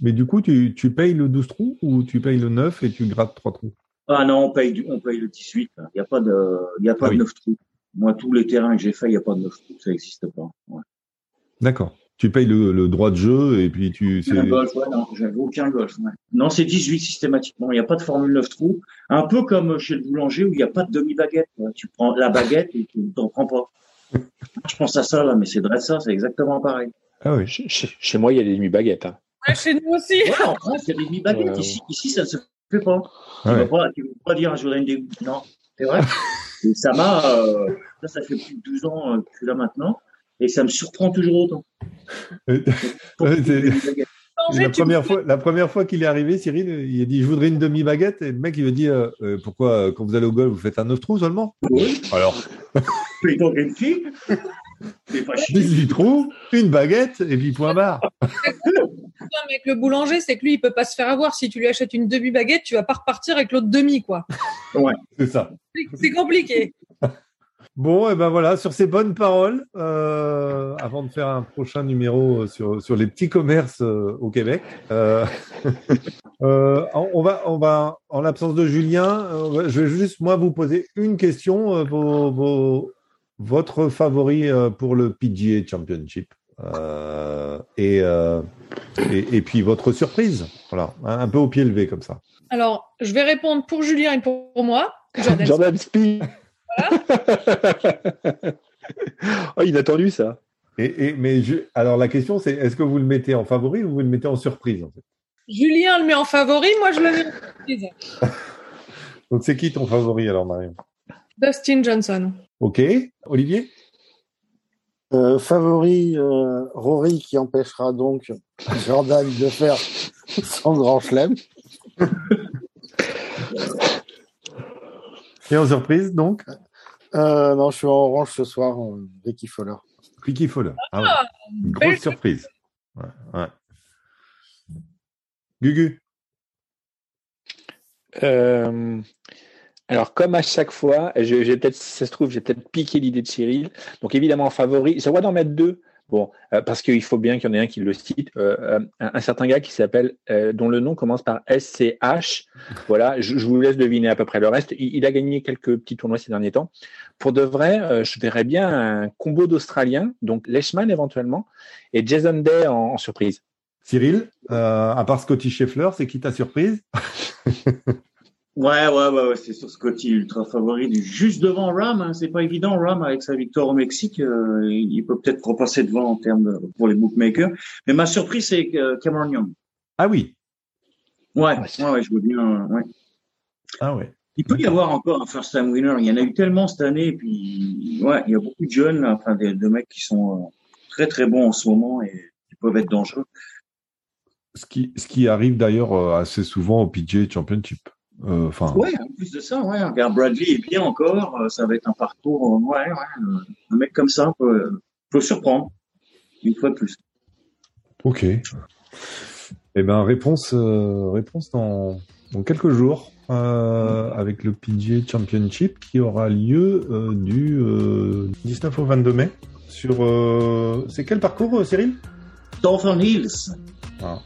Mais du coup, tu, tu payes le 12 trous ou tu payes le 9 et tu grattes 3 trous? Ah non, on paye, du- on paye le 18. Il n'y a pas de, il y a pas Ah de oui. 9 trous. Moi, tous les terrains que j'ai fait, il n'y a pas de 9 trous, ça n'existe pas. Ouais. D'accord. Tu payes le, le droit de jeu et puis tu. c'est- Un golf, ouais, non, j'avais aucun golf. ouais. Non, c'est 18 systématiquement. Il n'y a pas de formule 9 trous. Un peu comme chez le boulanger où il n'y a pas de demi-baguette. Tu prends la baguette et tu t'en prends pas. Je pense à ça là, mais c'est vrai ça, c'est exactement pareil. Ah oui. Chez, moi, il y a des demi-baguettes. hein. Ouais, chez nous aussi. Ouais, en France, il y a des demi-baguettes. Ouais. Ici, ici, ça ne se fait pas. Tu Ah ne ouais. vas pas, dire à Jordan des Non, c'est vrai. Et ça m'a, euh, ça, ça fait plus de 12 ans euh, que je suis là maintenant. Et ça me surprend toujours autant. Euh, La première fois, la première fois qu'il est arrivé, Cyril, il a dit je voudrais une demi baguette et le mec il me dit euh, Euh, pourquoi euh, quand vous allez au golf vous faites un 9 trous seulement? Oui, Alors mais donc une fille, c'est pas chier. 18 trous, une baguette et puis point barre. Problème avec le boulanger, c'est que lui, il peut pas se faire avoir. Si tu lui achètes une demi-baguette, tu vas pas repartir avec l'autre demi, quoi. C'est ça. C'est- compliqué. Bon, et ben voilà, sur ces bonnes paroles, euh, avant de faire un prochain numéro euh, sur, sur les petits commerces euh, au Québec, euh, euh, on va, on va, en l'absence de Julien, euh, je vais juste moi vous poser une question, euh, vos, vos- votre favori euh, pour le PGA Championship euh, et, euh, et et puis votre surprise, voilà, un, un peu au pied levé comme ça. Alors, je vais répondre pour Julien et pour moi. Jordan. Jordan Speed. oh, inattendu ça. Et, et mais je, alors la question c'est est-ce que vous le mettez en favori ou vous le mettez en surprise en fait? Julien le met en favori, moi je le mets en surprise. Donc c'est qui ton favori alors Marion? Dustin Johnson. Ok, Olivier? Euh, favori euh, Rory qui empêchera donc Jordan de faire son grand chelem. Et en surprise donc? Euh, non, je suis en orange ce soir, Ricky Fowler. Ricky Fowler. Ah ouais. Une belle grosse surprise. Ouais, ouais. Gugu? Alors, comme à chaque fois, j'ai peut-être, ça se trouve, j'ai peut-être piqué l'idée de Cyril. Donc, évidemment, en favori, le droit d'en mettre deux. Bon, euh, parce qu'il faut bien qu'il y en ait un qui le cite. Euh, euh, un, certain gars qui s'appelle, dont le nom commence par SCH. Voilà, je, vous laisse deviner à peu près le reste. Il, a gagné quelques petits tournois ces derniers temps. Pour de vrai, je verrais bien un combo d'Australiens, donc Leishman éventuellement, et Jason Day en, en surprise. Cyril, à part Scotty Scheffler, c'est qui ta surprise? Ouais, ouais, ouais, c'est sur Scotty, ultra favori, juste devant Ram. Hein, c'est pas évident, Ram, avec sa victoire au Mexique, euh, il peut peut-être repasser devant en termes de, pour les bookmakers. Mais ma surprise, c'est Cameron Young. Ah oui. Ouais, ouais, ouais, je veux bien. Ouais. Ah ouais. Il peut y avoir encore un first time winner. Il y en a eu tellement cette année, et puis ouais, il y a beaucoup de jeunes, enfin des, de mecs qui sont euh, très très bons en ce moment et qui peuvent être dangereux. Ce qui, ce qui arrive d'ailleurs euh, assez souvent au PGA Championship. Euh, ouais, en plus de ça, ouais. Regarde, Bradley est bien encore. Ça va être un parcours. Ouais, ouais. Un mec comme ça peut, peut surprendre une fois de plus. Ok. Eh ben réponse, réponse dans, dans quelques jours. Euh, avec le PGA Championship qui aura lieu euh, du 19 euh, au 22 mai. Sur c'est quel parcours, Cyril? Dolphin Hills. Ah.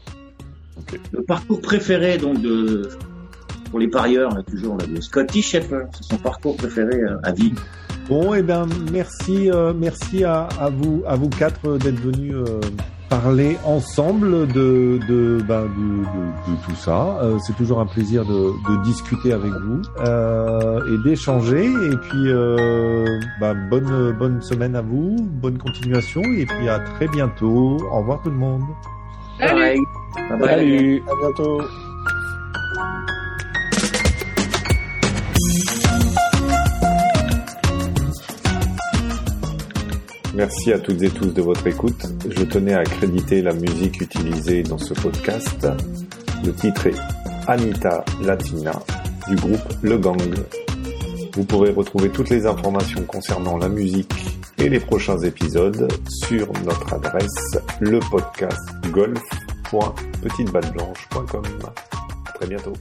Le parcours préféré donc de pour les parieurs là, toujours là, de Scotty Shepard, c'est son parcours préféré à vie. Bon, et eh ben merci, merci à, à, vous, à vous quatre d'être venus parler ensemble de, de, bah, de, de, tout ça. Euh, c'est toujours un plaisir de, de discuter avec vous euh, et d'échanger. Et puis, euh, bah, bonne, bonne semaine à vous, bonne continuation et puis à très bientôt. Au revoir tout le monde. Salut. Salut. À bientôt. Merci à toutes et tous de votre écoute. Je tenais à créditer la musique utilisée dans ce podcast. Le titre est Anita Latina du groupe Le Gang. Vous pourrez retrouver toutes les informations concernant la musique et les prochains épisodes sur notre adresse. À très bientôt.